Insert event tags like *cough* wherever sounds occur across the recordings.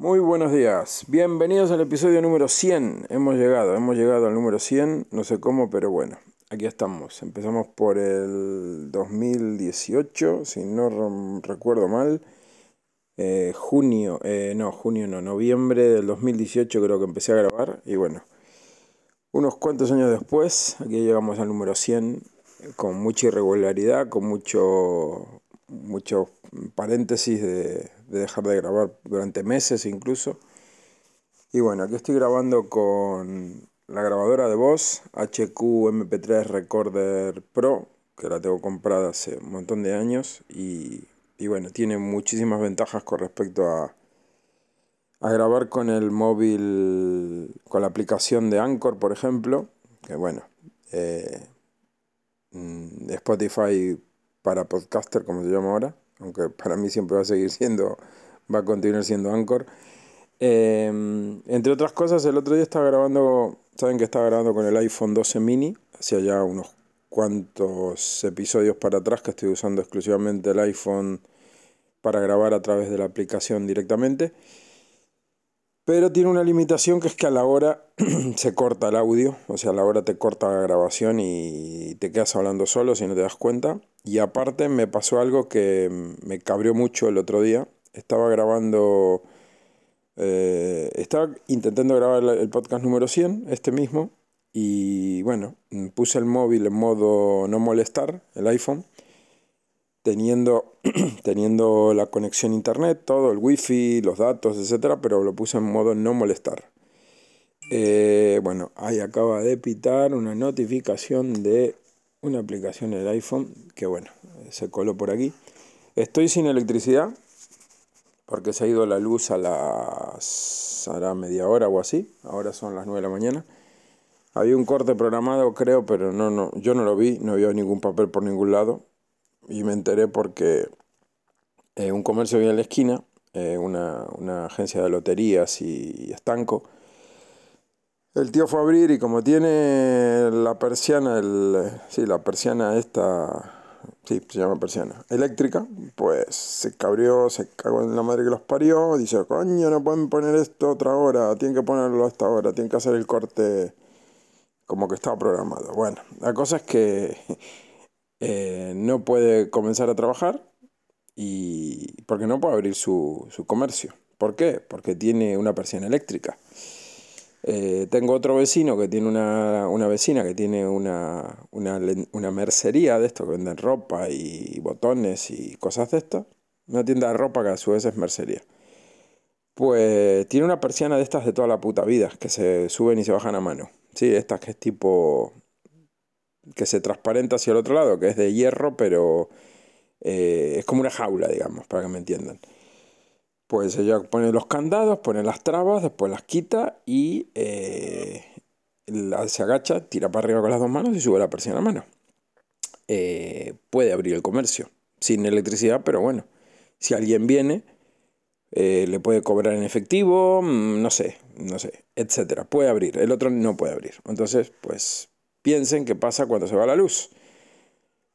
Muy buenos días, bienvenidos al episodio número 100. Hemos llegado, hemos llegado al número 100, no sé cómo, pero bueno, aquí estamos. Empezamos por el 2018, si no recuerdo mal. Eh, junio, eh, no, junio no, noviembre del 2018 creo que empecé a grabar. Y bueno, unos cuantos años después, aquí llegamos al número 100, con mucha irregularidad, con mucho, mucho paréntesis de, dejar de grabar durante meses incluso. Y bueno, aquí estoy grabando con la grabadora de voz HQ MP3 Recorder Pro, que la tengo comprada hace un montón de años y, bueno, tiene muchísimas ventajas con respecto a, a grabar con el móvil, con la aplicación de Anchor, por ejemplo, que bueno, eh, mm, Spotify para podcaster, como se llama ahora, aunque para mí siempre va a seguir siendo, va a continuar siendo Anchor. Em, entre otras cosas, el otro día estaba grabando, saben que estaba grabando con el iPhone 12 mini, hacía ya unos cuantos episodios para atrás que estoy usando exclusivamente el iPhone para grabar a través de la aplicación directamente. Pero tiene una limitación que es que a la hora *clears throat* se corta el audio, o sea, a la hora te corta la grabación y te quedas hablando solo si no te das cuenta. Y aparte me pasó algo que me cabrió mucho el otro día. Estaba grabando, eh, estaba intentando grabar el podcast número 100, este mismo, y bueno, puse el móvil en modo no molestar, el iPhone teniendo, *clears throat* teniendo la conexión internet, todo, el wifi, los datos, etcétera, pero lo puse en modo no molestar. Eh, bueno, ahí acaba de pitar una notificación de una aplicación en el iPhone que bueno, se coló por aquí. Estoy sin electricidad porque se ha ido la luz a las hará media hora o así. Ahora son las 9 de la mañana. Había un corte programado, creo, pero no, no, yo no lo vi, no había ningún papel por ningún lado y me enteré porque eh, un comercio había en la esquina, eh, una, agencia de loterías y, estanco, el tío fue a abrir y como tiene la persiana, el, sí, la persiana esta, sí, se llama persiana, eléctrica, pues se cabrió, se cagó en la madre que los parió, dice, coño, no pueden poner esto otra hora, tienen que ponerlo hasta ahora, tienen que hacer el corte como que estaba programado. Bueno, la cosa es que *laughs* eh, no puede comenzar a trabajar y porque no puede abrir su, comercio. ¿Por qué? Porque tiene una persiana eléctrica. Eh, tengo otro vecino que tiene una, vecina que tiene una, una, mercería de esto, que venden ropa y botones y cosas de esto. Una tienda de ropa que a su vez es mercería. Pues tiene una persiana de estas de toda la puta vida, que se suben y se bajan a mano. Sí, estas que es tipo que se transparenta hacia el otro lado, que es de hierro, pero eh, es como una jaula, digamos, para que me entiendan. Pues ella pone los candados, pone las trabas, después las quita y eh, se agacha, tira para arriba con las dos manos y sube la presión a mano. Eh, puede abrir el comercio, sin electricidad, pero bueno, si alguien viene, le puede cobrar en efectivo, mm, no sé, no sé, etcétera. Puede abrir, el otro no puede abrir. Entonces, pues piensen qué pasa cuando se va la luz.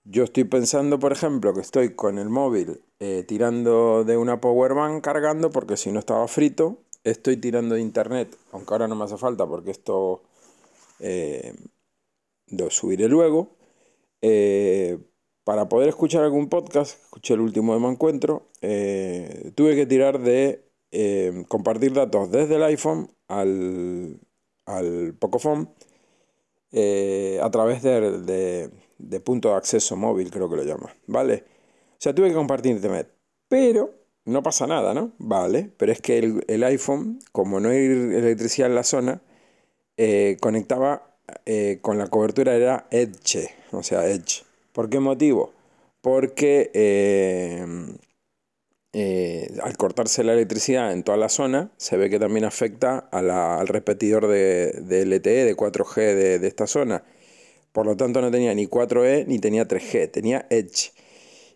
Yo estoy pensando, por ejemplo, que estoy con el móvil eh, tirando de una power bank cargando porque si no estaba frito, estoy tirando de internet, aunque ahora no me hace falta porque esto eh, lo subiré luego. Eh, para poder escuchar algún podcast, escuché el último de Me Encuentro, tuve que tirar de compartir datos desde el iPhone al, al Pocophone eh, a través de, de, punto de acceso móvil, creo que lo llama, ¿vale? O sea, tuve que compartir internet, pero no pasa nada, ¿no? Vale, pero es que el, iPhone, como no hay electricidad en la zona, eh, conectaba eh, con la cobertura, era Edge, o sea, Edge. ¿Por qué motivo? Porque eh, al cortarse la electricidad en toda la zona, se ve que también afecta al repetidor de, LTE, de 4G de, esta zona. Por lo tanto, no tenía ni 4E ni tenía 3G, tenía Edge.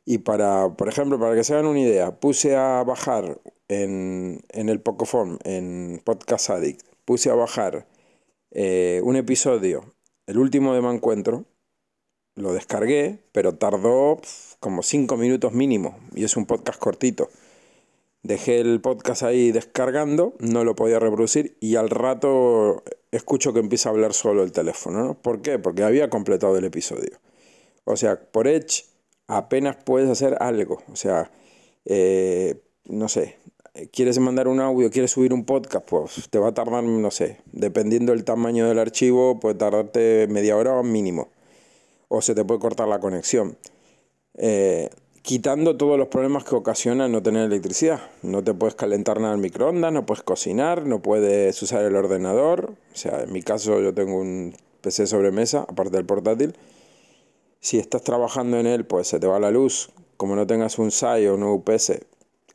Y para, por ejemplo, para que se hagan una idea, puse a bajar en, el Pocophone, en Podcast Addict, puse a bajar eh, un episodio, el último de Mancuentro, lo descargué, pero tardó como 5 minutos mínimo, y es un podcast cortito. dejé el podcast ahí descargando, no lo podía reproducir y al rato escucho que empieza a hablar solo el teléfono. ¿no? ¿Por qué? Porque había completado el episodio. O sea, por Edge apenas puedes hacer algo. O sea, eh, no sé, quieres mandar un audio, quieres subir un podcast, pues te va a tardar, no sé, dependiendo del tamaño del archivo, puede tardarte media hora o mínimo. O se te puede cortar la conexión. Eh, quitando todos los problemas que ocasiona no tener electricidad. No te puedes calentar nada en microondas, no puedes cocinar, no puedes usar el ordenador. O sea, en mi caso yo tengo un PC sobremesa, aparte del portátil. Si estás trabajando en él, pues se te va la luz. Como no tengas un SAI o un UPS,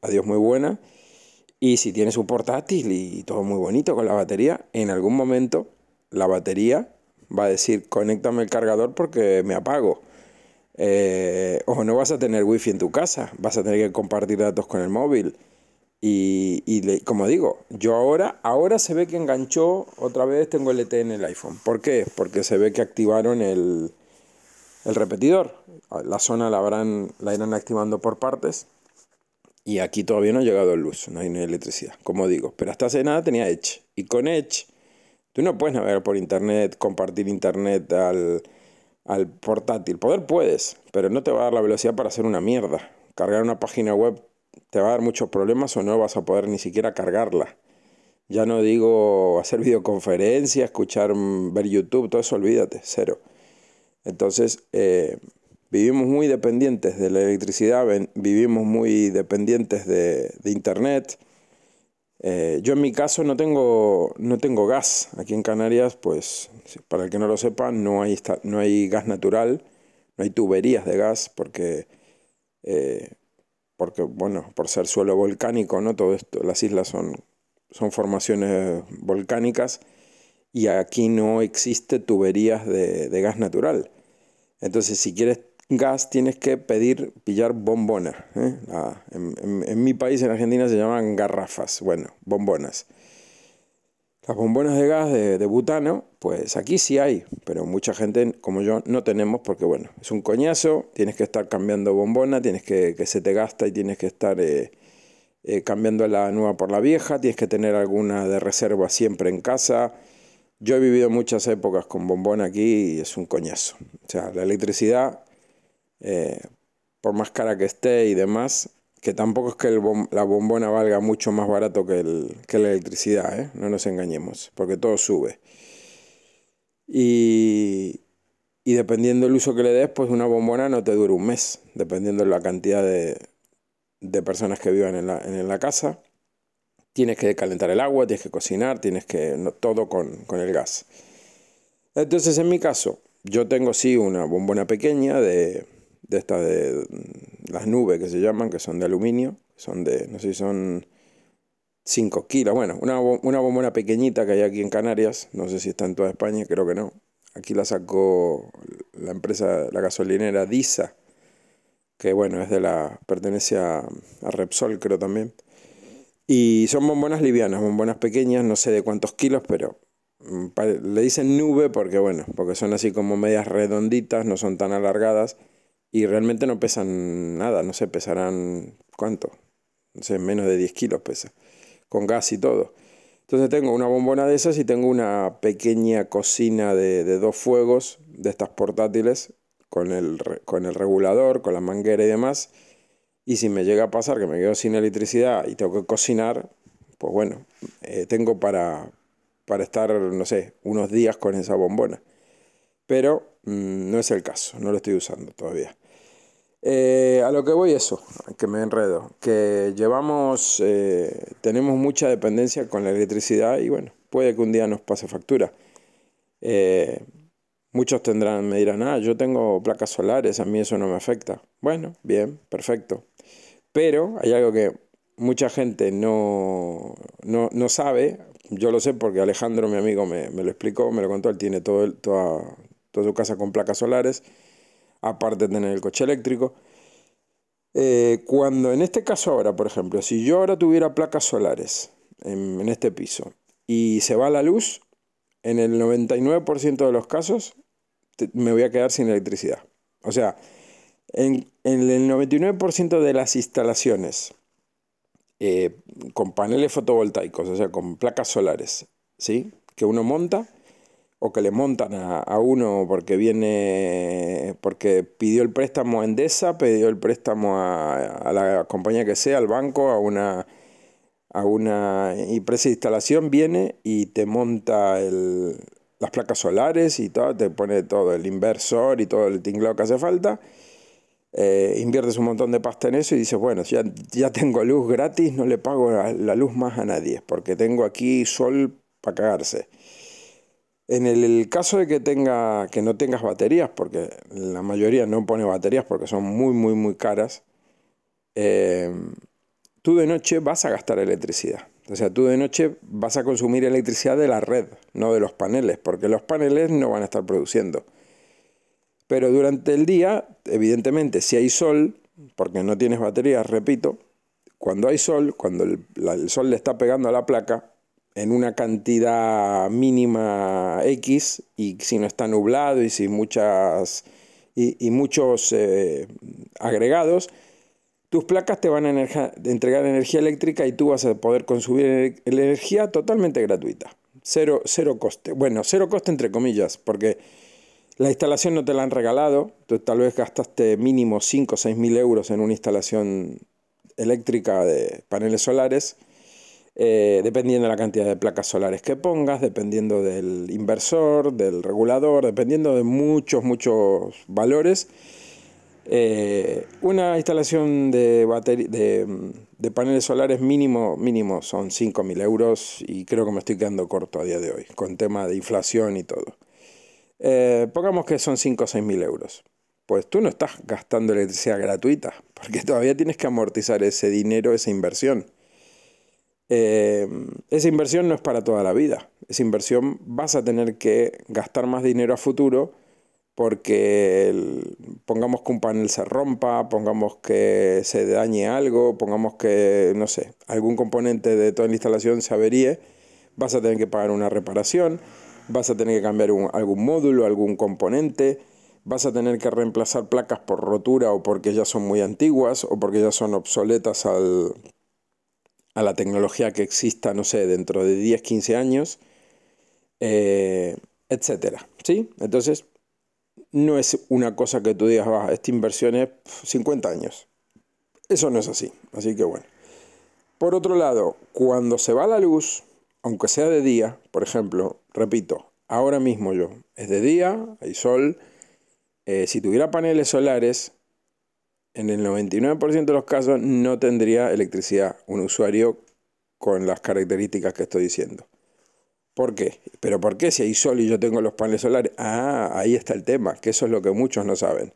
adiós muy buena. Y si tienes un portátil y todo muy bonito con la batería, en algún momento la batería va a decir, conéctame el cargador porque me apago eh, o no vas a tener wifi en tu casa, vas a tener que compartir datos con el móvil. Y, como digo, yo ahora, ahora se ve que enganchó, otra vez tengo ET en el iPhone. ¿Por qué? Porque se ve que activaron el, el repetidor. La zona la, habrán, la irán activando por partes. Y aquí todavía no ha llegado luz, no hay ni electricidad, como digo. Pero hasta hace nada tenía Edge. Y con Edge, tú no puedes navegar por internet, compartir internet al, al portátil. Poder puedes, pero no te va a dar la velocidad para hacer una mierda. Cargar una página web te va a dar muchos problemas o no vas a poder ni siquiera cargarla. Ya no digo hacer videoconferencia, escuchar, mm, ver YouTube, todo eso olvídate, cero. Entonces, eh, vivimos muy dependientes de la electricidad, vivimos muy dependientes de, de Internet. Eh, yo en mi caso no tengo, no tengo gas. Aquí en Canarias, pues, para el que no lo sepa, no hay, no hay gas natural, no hay tuberías de gas, porque, eh, porque, bueno, por ser suelo volcánico, ¿no? Todo esto, las islas son, son formaciones volcánicas y aquí no existe tuberías de, de gas natural. Entonces, si quieres gas tienes que pedir, pillar bombona. ¿eh? en, mi país, en Argentina, se llaman garrafas. Bueno, bombonas. Las bombonas de gas de, butano, pues aquí sí hay, pero mucha gente como yo no tenemos porque, bueno, es un coñazo, tienes que estar cambiando bombona, tienes que, que se te gasta y tienes que estar eh, eh, cambiando la nueva por la vieja, tienes que tener alguna de reserva siempre en casa. Yo he vivido muchas épocas con bombona aquí y es un coñazo. O sea, la electricidad eh, por más cara que esté y demás, que tampoco es que la bombona valga mucho más barato que, la electricidad, ¿eh? no nos engañemos, porque todo sube. Y, dependiendo del uso que le des, pues una bombona no te dura un mes, dependiendo de la cantidad de, personas que vivan en la, casa. Tienes que calentar el agua, tienes que cocinar, tienes que... todo con, con el gas. Entonces, en mi caso, yo tengo sí una bombona pequeña de de estas de las nubes que se llaman, que son de aluminio, son de, no sé si son 5 kilos, bueno, una, una bombona pequeñita que hay aquí en Canarias, no sé si está en toda España, creo que no. Aquí la sacó la empresa, la gasolinera DISA, que bueno, es de la, pertenece a, Repsol creo también. Y son bombonas livianas, bombonas pequeñas, no sé de cuántos kilos, pero mm, le dicen nube porque bueno, porque son así como medias redonditas, no son tan alargadas y realmente no pesan nada, no sé, pesarán, ¿cuánto? No sé, menos de 10 kilos pesa, con gas y todo. Entonces tengo una bombona de esas y tengo una pequeña cocina de, dos fuegos, de estas portátiles, con el, con el regulador, con la manguera y demás. Y si me llega a pasar que me quedo sin electricidad y tengo que cocinar, pues bueno, eh, tengo para, para estar, no sé, unos días con esa bombona. Pero mm, no es el caso, no lo estoy usando todavía. Eh, a lo que voy eso, que me enredo, que llevamos, eh, tenemos mucha dependencia con la electricidad y bueno, puede que un día nos pase factura. Eh, muchos tendrán, me dirán, ah, yo tengo placas solares, a mí eso no me afecta. Bueno, bien, perfecto. Pero hay algo que mucha gente no, no, no sabe, yo lo sé porque Alejandro, mi amigo, me, lo explicó, me lo contó, él tiene todo, toda su casa con placas solares aparte de tener el coche eléctrico. Eh, cuando en este caso ahora, por ejemplo, si yo ahora tuviera placas solares en, este piso y se va la luz, en el 99% de los casos me voy a quedar sin electricidad. O sea, en, el 99% de las instalaciones eh, con paneles fotovoltaicos, o sea, con placas solares, ¿sí? Que uno monta o que le montan a, uno porque viene, porque pidió el préstamo a Endesa, pidió el préstamo a, la compañía que sea, al banco, a una, a una empresa de instalación, viene y te monta las placas solares y todo, te pone todo el inversor y todo el tinglado que hace falta. Eh, inviertes un montón de pasta en eso y dices, bueno, ya, ya tengo luz gratis, no le pago la, la luz más a nadie, porque tengo aquí sol para cagarse. En el, caso de que, tenga, que no tengas baterías, porque la mayoría no pone baterías porque son muy, muy, muy caras, eh, tú de noche vas a gastar electricidad. O sea, tú de noche vas a consumir electricidad de la red, no de los paneles, porque los paneles no van a estar produciendo. Pero durante el día, evidentemente, si hay sol, porque no tienes baterías, repito, cuando hay sol, cuando el sol le está pegando a la placa, en una cantidad mínima X y si no está nublado y si muchas y, muchos eh, agregados, tus placas te van a entregar energía eléctrica y tú vas a poder consumir energía totalmente gratuita. Cero, cero coste. Bueno, cero coste entre comillas, porque la instalación no te la han regalado. Tú tal vez gastaste mínimo 5 o 6 mil euros en una instalación eléctrica de paneles solares eh, dependiendo de la cantidad de placas solares que pongas, dependiendo del inversor, del regulador, dependiendo de muchos, muchos valores. Eh, una instalación de, de, paneles solares mínimo, mínimo son 5.000 euros y creo que me estoy quedando corto a día de hoy, con tema de inflación y todo. Eh, pongamos que son 5 o 6.000 euros. Pues tú no estás gastando electricidad gratuita, porque todavía tienes que amortizar ese dinero, esa inversión. Eh, esa inversión no es para toda la vida. Esa inversión vas a tener que gastar más dinero a futuro porque pongamos que un panel se rompa, pongamos que se dañe algo, pongamos que, no sé, algún componente de toda la instalación se averíe, vas a tener que pagar una reparación, vas a tener que cambiar algún módulo, algún componente, vas a tener que reemplazar placas por rotura o porque ya son muy antiguas o porque ya son obsoletas al, a la tecnología que exista, no sé, dentro de 10, 15 años, eh, etcétera. ¿Sí? Entonces, no es una cosa que tú digas, esta inversión es 50 años. Eso no es así. Así que bueno. Por otro lado, cuando se va la luz, aunque sea de día, por ejemplo, repito, ahora mismo yo, es de día, hay sol, eh, si tuviera paneles solares, en el 99% de los casos no tendría electricidad un usuario con las características que estoy diciendo. ¿Por qué? ¿Pero por qué si hay sol y yo tengo los paneles solares? Ah, ahí está el tema, que eso es lo que muchos no saben.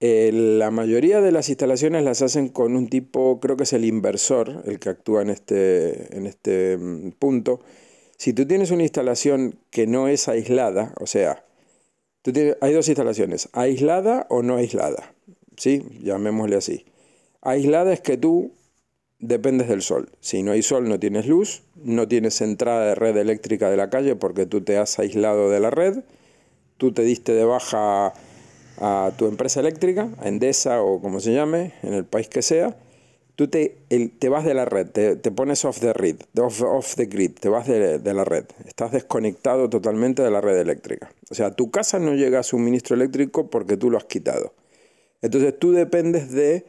Eh, la mayoría de las instalaciones las hacen con un tipo, creo que es el inversor, el que actúa en este, en este mm, punto. Si tú tienes una instalación que no es aislada, o sea, tú tienes, hay dos instalaciones, aislada o no aislada. ¿Sí? Llamémosle así. Aislada es que tú dependes del sol. Si no hay sol no tienes luz, no tienes entrada de red eléctrica de la calle porque tú te has aislado de la red, tú te diste de baja a tu empresa eléctrica, a Endesa o como se llame, en el país que sea, tú te, te vas de la red, te, pones off the grid, off, the grid, te vas de, de, la red, estás desconectado totalmente de la red eléctrica. O sea, tu casa no llega a suministro eléctrico porque tú lo has quitado. Entonces tú dependes de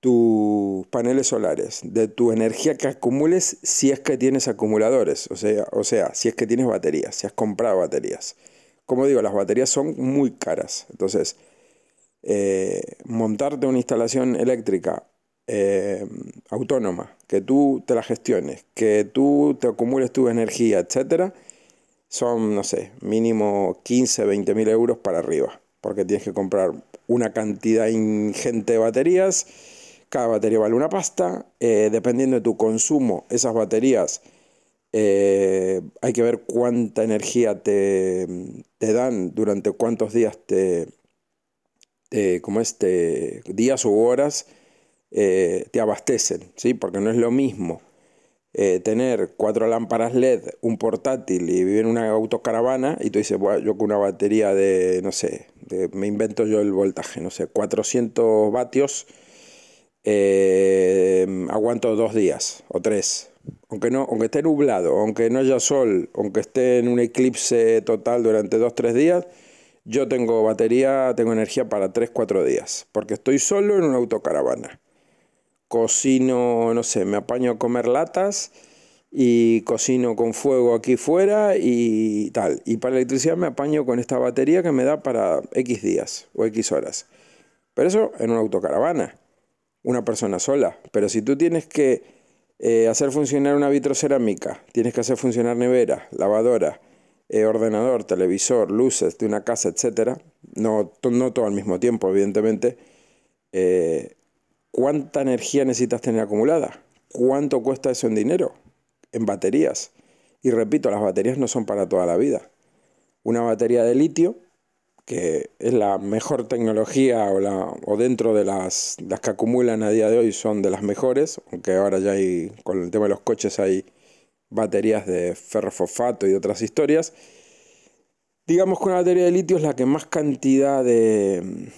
tus paneles solares, de tu energía que acumules si es que tienes acumuladores, o sea, o sea, si es que tienes baterías, si has comprado baterías. Como digo, las baterías son muy caras. Entonces, eh, montarte una instalación eléctrica eh, autónoma, que tú te la gestiones, que tú te acumules tu energía, etcétera, son, no sé, mínimo 15, 20 mil euros para arriba, porque tienes que comprar una cantidad ingente de baterías. Cada batería vale una pasta. Eh, dependiendo de tu consumo, esas baterías eh, hay que ver cuánta energía te, dan durante cuántos días te, como este, días u horas eh, te abastecen, ¿sí? Porque no es lo mismo tener cuatro lámparas LED, un portátil y vivir en una autocaravana y tú dices, bueno, yo con una batería de, no sé, me invento yo el voltaje, no sé, 400 vatios, eh, aguanto dos días o tres. Aunque, no, aunque esté nublado, aunque no haya sol, aunque esté en un eclipse total durante dos, tres días, yo tengo batería, tengo energía para tres, cuatro días, porque estoy solo en una autocaravana. Cocino, no sé, me apaño a comer latas y cocino con fuego aquí fuera y tal. Y para electricidad me apaño con esta batería que me da para X días o X horas. Pero eso en una autocaravana, una persona sola. Pero si tú tienes que eh, hacer funcionar una vitrocerámica, tienes que hacer funcionar nevera, lavadora, eh, ordenador, televisor, luces de una casa, etc. No, no todo al mismo tiempo, evidentemente. Eh, ¿Cuánta energía necesitas tener acumulada? ¿Cuánto cuesta eso en dinero? en baterías. Y repito, las baterías no son para toda la vida. Una batería de litio, que es la mejor tecnología o, dentro de las, las que acumulan a día de hoy son de las mejores, aunque ahora ya hay, con el tema de los coches hay baterías de ferrofosfato y otras historias. Digamos que una batería de litio es la que más cantidad de...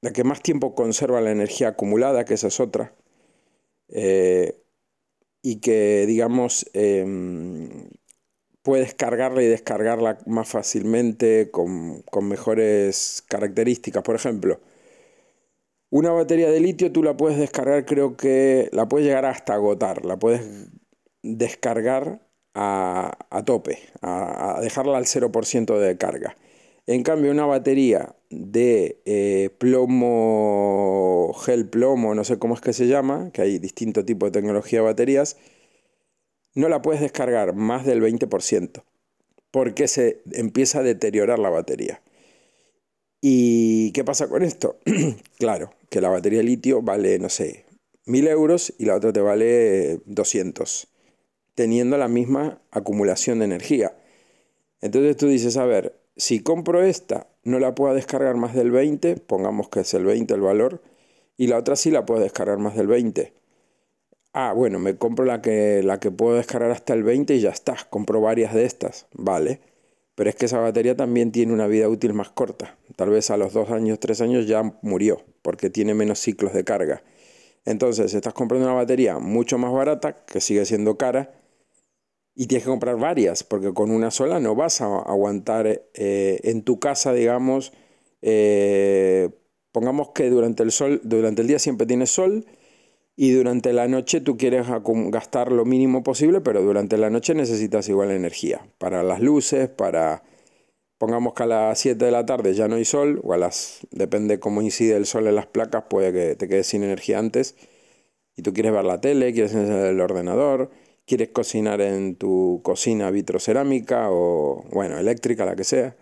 la que más tiempo conserva la energía acumulada, que esa es otra. Eh, y que, digamos, em, puedes cargarla y descargarla más fácilmente con, mejores características. Por ejemplo, una batería de litio tú la puedes descargar, creo que la puedes llegar hasta agotar, la puedes descargar a, tope, a, a, dejarla al 0% de carga. En cambio, una batería de eh, plomo, gel plomo, no sé cómo es que se llama, que hay distinto tipo de tecnología de baterías, no la puedes descargar más del 20% porque se empieza a deteriorar la batería. ¿Y qué pasa con esto? *clears throat* claro, que la batería de litio vale, no sé, 1000 euros y la otra te vale 200, teniendo la misma acumulación de energía. Entonces tú dices, a ver, si compro esta, no la puedo descargar más del 20, pongamos que es el 20 el valor, y la otra sí la puedo descargar más del 20. Ah, bueno, me compro la que, la que puedo descargar hasta el 20 y ya está, compro varias de estas, vale. Pero es que esa batería también tiene una vida útil más corta. Tal vez a los dos años, tres años ya murió, porque tiene menos ciclos de carga. Entonces, estás comprando una batería mucho más barata, que sigue siendo cara, y tienes que comprar varias, porque con una sola no vas a aguantar eh, en tu casa, digamos, eh, pongamos que durante el, sol, durante el día siempre tienes sol y durante la noche tú quieres gastar lo mínimo posible, pero durante la noche necesitas igual energía para las luces, para, pongamos que a las 7 de la tarde ya no hay sol, o a las, depende cómo incide el sol en las placas, puede que te quedes sin energía antes, y tú quieres ver la tele, quieres encender el ordenador, quieres cocinar en tu cocina vitrocerámica o, bueno, eléctrica, la que sea,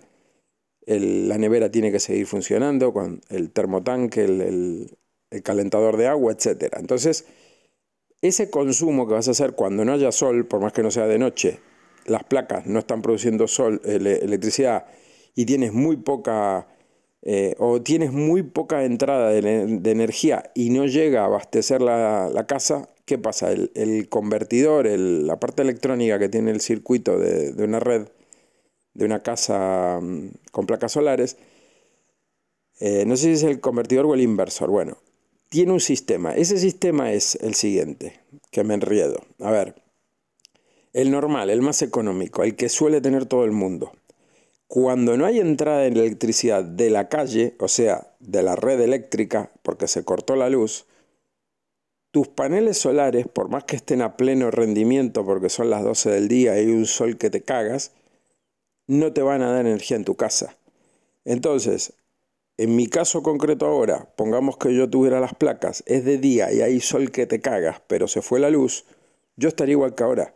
la nevera tiene que seguir funcionando con el termotanque, el, calentador de agua, etc. Entonces, ese consumo que vas a hacer cuando no haya sol, por más que no sea de noche, las placas no están produciendo sol, electricidad y tienes muy poca eh, o tienes muy poca entrada de, energía y no llega a abastecer la, la casa, ¿qué pasa? El, convertidor, la parte electrónica que tiene el circuito de, una red, de una casa mm, con placas solares, eh, no sé si es el convertidor o el inversor, bueno, tiene un sistema. Ese sistema es el siguiente, que me enriedo. A ver, el normal, el más económico, el que suele tener todo el mundo. Cuando no hay entrada de electricidad de la calle, o sea, de la red eléctrica, porque se cortó la luz, tus paneles solares, por más que estén a pleno rendimiento porque son las 12 del día y hay un sol que te cagas, no te van a dar energía en tu casa. Entonces, en mi caso concreto ahora, pongamos que yo tuviera las placas, es de día y hay sol que te cagas, pero se fue la luz, yo estaría igual que ahora.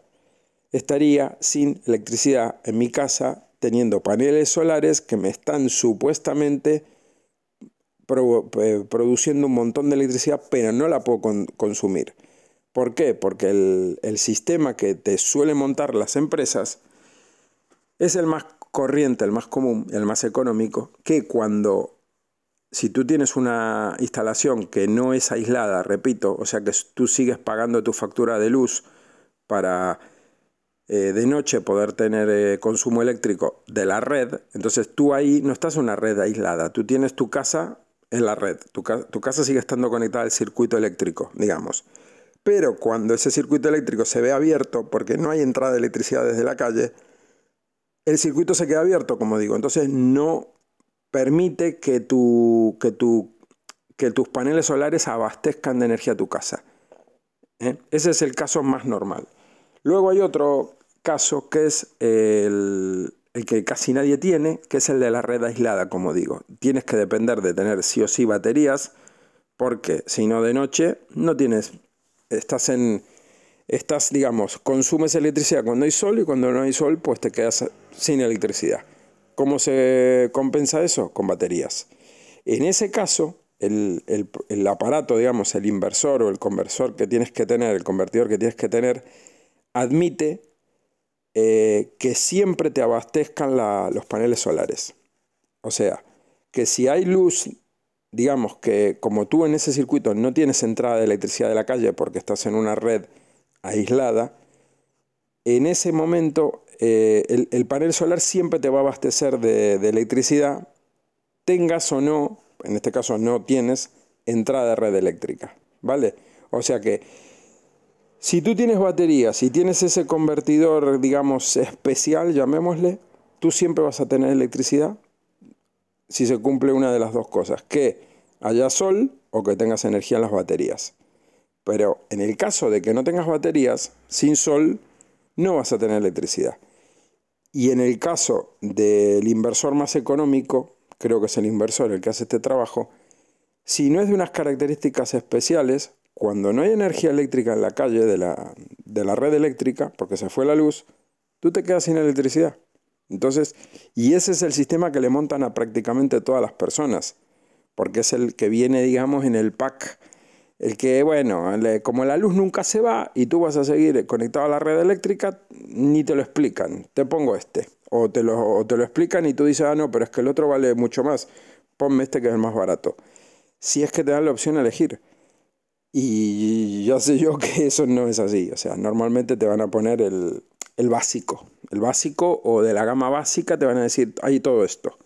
Estaría sin electricidad en mi casa, teniendo paneles solares que me están supuestamente eh, produciendo un montón de electricidad, pero no la puedo consumir. ¿Por qué? Porque el, el, sistema que te suelen montar las empresas es el más corriente, el más común, el más económico, que cuando, si tú tienes una instalación que no es aislada, repito, o sea que tú sigues pagando tu factura de luz para eh, de noche poder tener eh, consumo eléctrico de la red, entonces tú ahí no estás en una red aislada, tú tienes tu casa en la red. Tu, tu casa sigue estando conectada al circuito eléctrico, digamos. Pero cuando ese circuito eléctrico se ve abierto, porque no hay entrada de electricidad desde la calle, el circuito se queda abierto, como digo. Entonces no permite que, tu, que, tu, que tus paneles solares abastezcan de energía tu casa. ¿eh? Ese es el caso más normal. Luego hay otro caso que es el, el que casi nadie tiene, que es el de la red aislada, como digo. Tienes que depender de tener sí o sí baterías, porque si no de noche no tienes estás en, estás, digamos, consumes electricidad cuando hay sol y cuando no hay sol, pues te quedas sin electricidad. ¿Cómo se compensa eso? Con baterías. En ese caso, el, aparato, digamos, el inversor o el conversor que tienes que tener, el convertidor que tienes que tener, admite eh, que siempre te abastezcan los paneles solares. O sea, que si hay luz digamos que como tú en ese circuito no tienes entrada de electricidad de la calle porque estás en una red aislada, en ese momento eh, el, panel solar siempre te va a abastecer de, electricidad, tengas o no, en este caso no tienes entrada de red eléctrica, ¿vale? O sea que si tú tienes baterías y tienes ese convertidor, digamos, especial, llamémosle, tú siempre vas a tener electricidad si se cumple una de las dos cosas, que haya sol o que tengas energía en las baterías. Pero en el caso de que no tengas baterías, sin sol no vas a tener electricidad. Y en el caso del inversor más económico, creo que es el inversor el que hace este trabajo, si no es de unas características especiales, cuando no hay energía eléctrica en la calle de la, de la red eléctrica, porque se fue la luz, tú te quedas sin electricidad. Entonces, y ese es el sistema que le montan a prácticamente todas las personas, porque es el que viene, digamos, en el pack. El que, bueno, como la luz nunca se va y tú vas a seguir conectado a la red eléctrica, ni te lo explican. Te pongo este. O te lo, te lo explican y tú dices, ah, no, pero es que el otro vale mucho más. Ponme este que es el más barato. Si es que te dan la opción a elegir. Y ya sé yo *laughs* que eso no es así. O sea, normalmente te van a poner el, el básico. El básico o de la gama básica te van a decir, hay todo esto.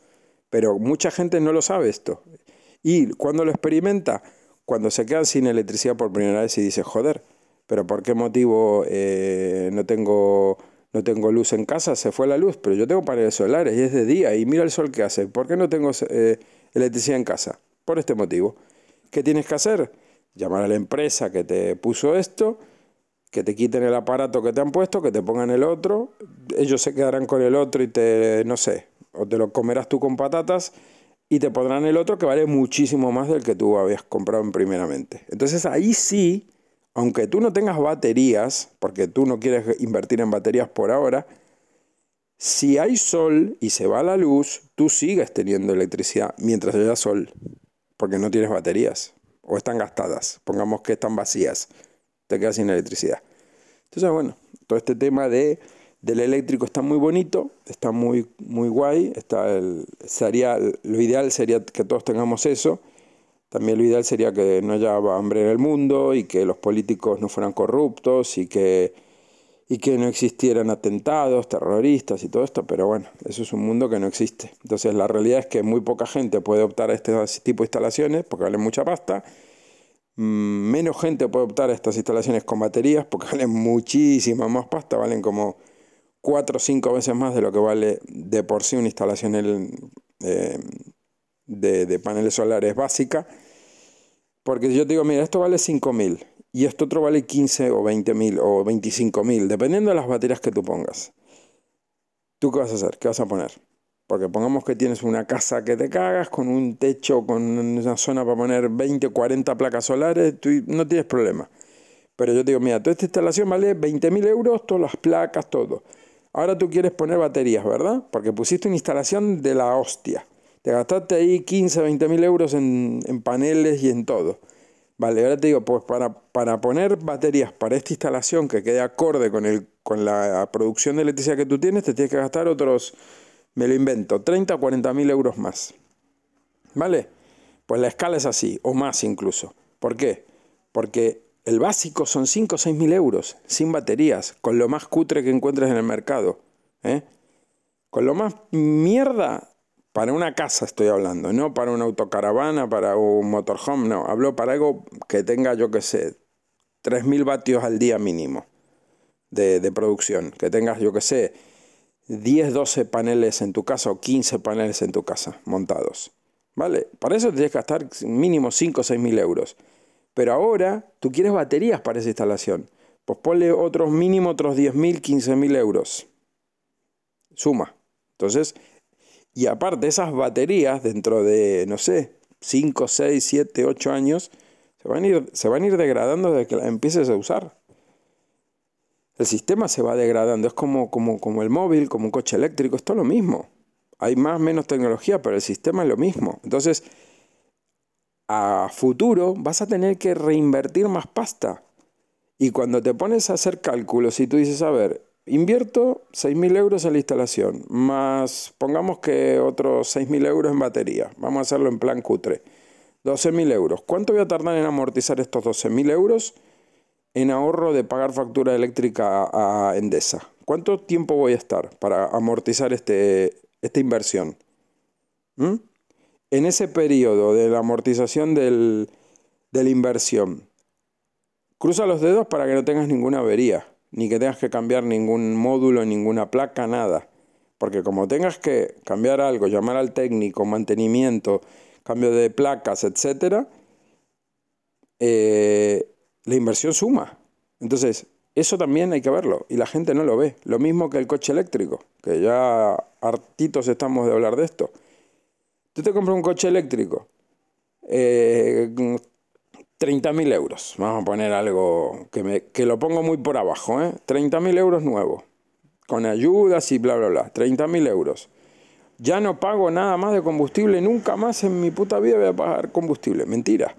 Pero mucha gente no lo sabe esto. Y cuando lo experimenta, cuando se quedan sin electricidad por primera vez y dice, joder, pero ¿por qué motivo eh, no, tengo, no tengo luz en casa? Se fue la luz, pero yo tengo paneles solares y es de día y mira el sol que hace. ¿Por qué no tengo eh, electricidad en casa? Por este motivo. ¿Qué tienes que hacer? Llamar a la empresa que te puso esto que te quiten el aparato que te han puesto, que te pongan el otro, ellos se quedarán con el otro y te, no sé, o te lo comerás tú con patatas y te pondrán el otro que vale muchísimo más del que tú habías comprado en primeramente. Entonces ahí sí, aunque tú no tengas baterías, porque tú no quieres invertir en baterías por ahora, si hay sol y se va la luz, tú sigues teniendo electricidad mientras haya sol, porque no tienes baterías o están gastadas, pongamos que están vacías te quedas sin electricidad. Entonces, bueno, todo este tema de, del eléctrico está muy bonito, está muy, muy guay, está el, sería, lo ideal sería que todos tengamos eso. También lo ideal sería que no haya hambre en el mundo y que los políticos no fueran corruptos y que, y que no existieran atentados, terroristas y todo esto, pero bueno, eso es un mundo que no existe. Entonces la realidad es que muy poca gente puede optar a este tipo de instalaciones porque valen mucha pasta Mm, menos gente puede optar a estas instalaciones con baterías porque *laughs* valen muchísima más pasta, valen como 4 o 5 veces más de lo que vale de por sí una instalación eh, de, paneles solares básica. Porque yo te digo, mira, esto vale 5.000 y esto otro vale 15 o 20.000 o 25.000, dependiendo de las baterías que tú pongas. ¿Tú qué vas a hacer? ¿Qué vas a poner? Porque pongamos que tienes una casa que te cagas, con un techo, con una zona para poner 20 o 40 placas solares, tú no tienes problema. Pero yo te digo, mira, toda esta instalación vale 20.000 euros, todas las placas, todo. Ahora tú quieres poner baterías, ¿verdad? Porque pusiste una instalación de la hostia. Te gastaste ahí 15, 20 mil euros en, paneles y en todo. Vale, ahora te digo, pues para, para poner baterías para esta instalación que quede acorde con, el, con la producción de electricidad que tú tienes, te tienes que gastar otros me lo invento, 30 o 40 mil euros más. ¿Vale? Pues la escala es así, o más incluso. ¿Por qué? Porque el básico son 5 o 6 mil euros, sin baterías, con lo más cutre que encuentres en el mercado. ¿eh? Con lo más mierda, Para una casa estoy hablando, no para una autocaravana, para un motorhome, no. Hablo para algo que tenga, yo qué sé, 3.000 vatios al día mínimo de, de producción. Que tengas, yo qué sé, 10, 12 paneles en tu casa o 15 paneles en tu casa montados. ¿Vale? Para eso tienes que gastar mínimo 5 o 6 mil euros. Pero ahora tú quieres baterías para esa instalación. Pues ponle otros mínimo otros 10 mil, 15 mil euros. Suma. Entonces, y aparte, esas baterías dentro de, no sé, 5, 6, 7, 8 años, se van a ir, se van a ir degradando desde que las empieces a usar. El sistema se va degradando, es como, como, como el móvil, como un coche eléctrico, es todo lo mismo. Hay más menos tecnología, pero el sistema es lo mismo. Entonces, a futuro vas a tener que reinvertir más pasta. Y cuando te pones a hacer cálculos y tú dices, a ver, Invierto 6.000 euros en la instalación, más pongamos que otros 6.000 euros en batería. Vamos a hacerlo en plan cutre. 12.000 euros. ¿Cuánto voy a tardar en amortizar estos 12.000 euros en ahorro de pagar factura eléctrica a Endesa? ¿Cuánto tiempo voy a estar para amortizar este, esta inversión? ¿Mm? En ese periodo de la amortización del, de la inversión, cruza los dedos para que no tengas ninguna avería ni que tengas que cambiar ningún módulo, ninguna placa, nada. Porque como tengas que cambiar algo, llamar al técnico, mantenimiento, cambio de placas, etc., eh, la inversión suma. Entonces, eso también hay que verlo y la gente no lo ve. Lo mismo que el coche eléctrico, que ya hartitos estamos de hablar de esto. Tú te compras un coche eléctrico, eh, 30.000 euros. Vamos a poner algo que, me, que lo pongo muy por abajo. ¿eh? 30.000 euros nuevo. Con ayudas y bla, bla, bla. 30.000 euros. Ya no pago nada más de combustible. Nunca más en mi puta vida voy a pagar combustible. Mentira.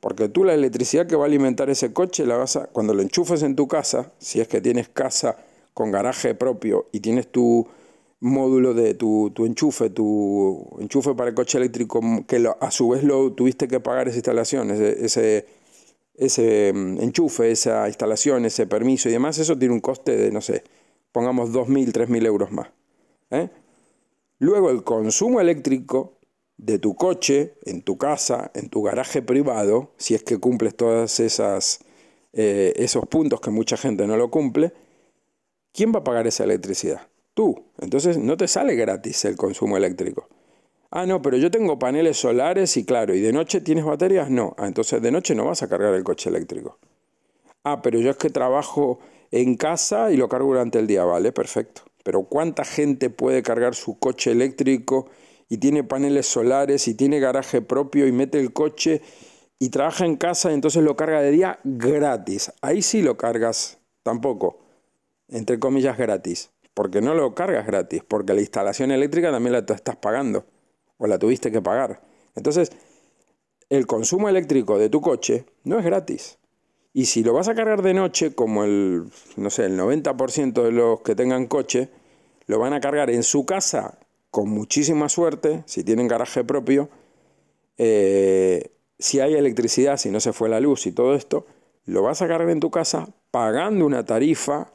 Porque tú la electricidad que va a alimentar ese coche, la vas a, cuando lo enchufes en tu casa, si es que tienes casa con garaje propio y tienes tu módulo de tu, enchufe, tu enchufe para el coche eléctrico, que a su vez lo tuviste que pagar esa instalación, ese, ese, mm, enchufe, esa instalación, ese permiso y demás, eso tiene un coste de, no sé, pongamos 2.000, 3.000 euros más. ¿eh? Luego el consumo eléctrico de tu coche, en tu casa, en tu garaje privado, si es que cumples todos eh, esos puntos que mucha gente no lo cumple, ¿quién va a pagar esa electricidad? Tú. Entonces no te sale gratis el consumo eléctrico. Ah, no, pero yo tengo paneles solares y claro, ¿y de noche tienes baterías? No. Ah, entonces de noche no vas a cargar el coche eléctrico. Ah, pero yo es que trabajo en casa y lo cargo durante el día, vale, perfecto. Pero ¿cuánta gente puede cargar su coche eléctrico y tiene paneles solares y tiene garaje propio y mete el coche y trabaja en casa y entonces lo carga de día gratis? Ahí sí lo cargas tampoco, entre comillas gratis porque no lo cargas gratis, porque la instalación eléctrica también la estás pagando o la tuviste que pagar. Entonces, el consumo eléctrico de tu coche no es gratis. Y si lo vas a cargar de noche, como el, no sé, el 90% de los que tengan coche, lo van a cargar en su casa con muchísima suerte, si tienen garaje propio, eh, si hay electricidad, si no se fue la luz y todo esto, lo vas a cargar en tu casa pagando una tarifa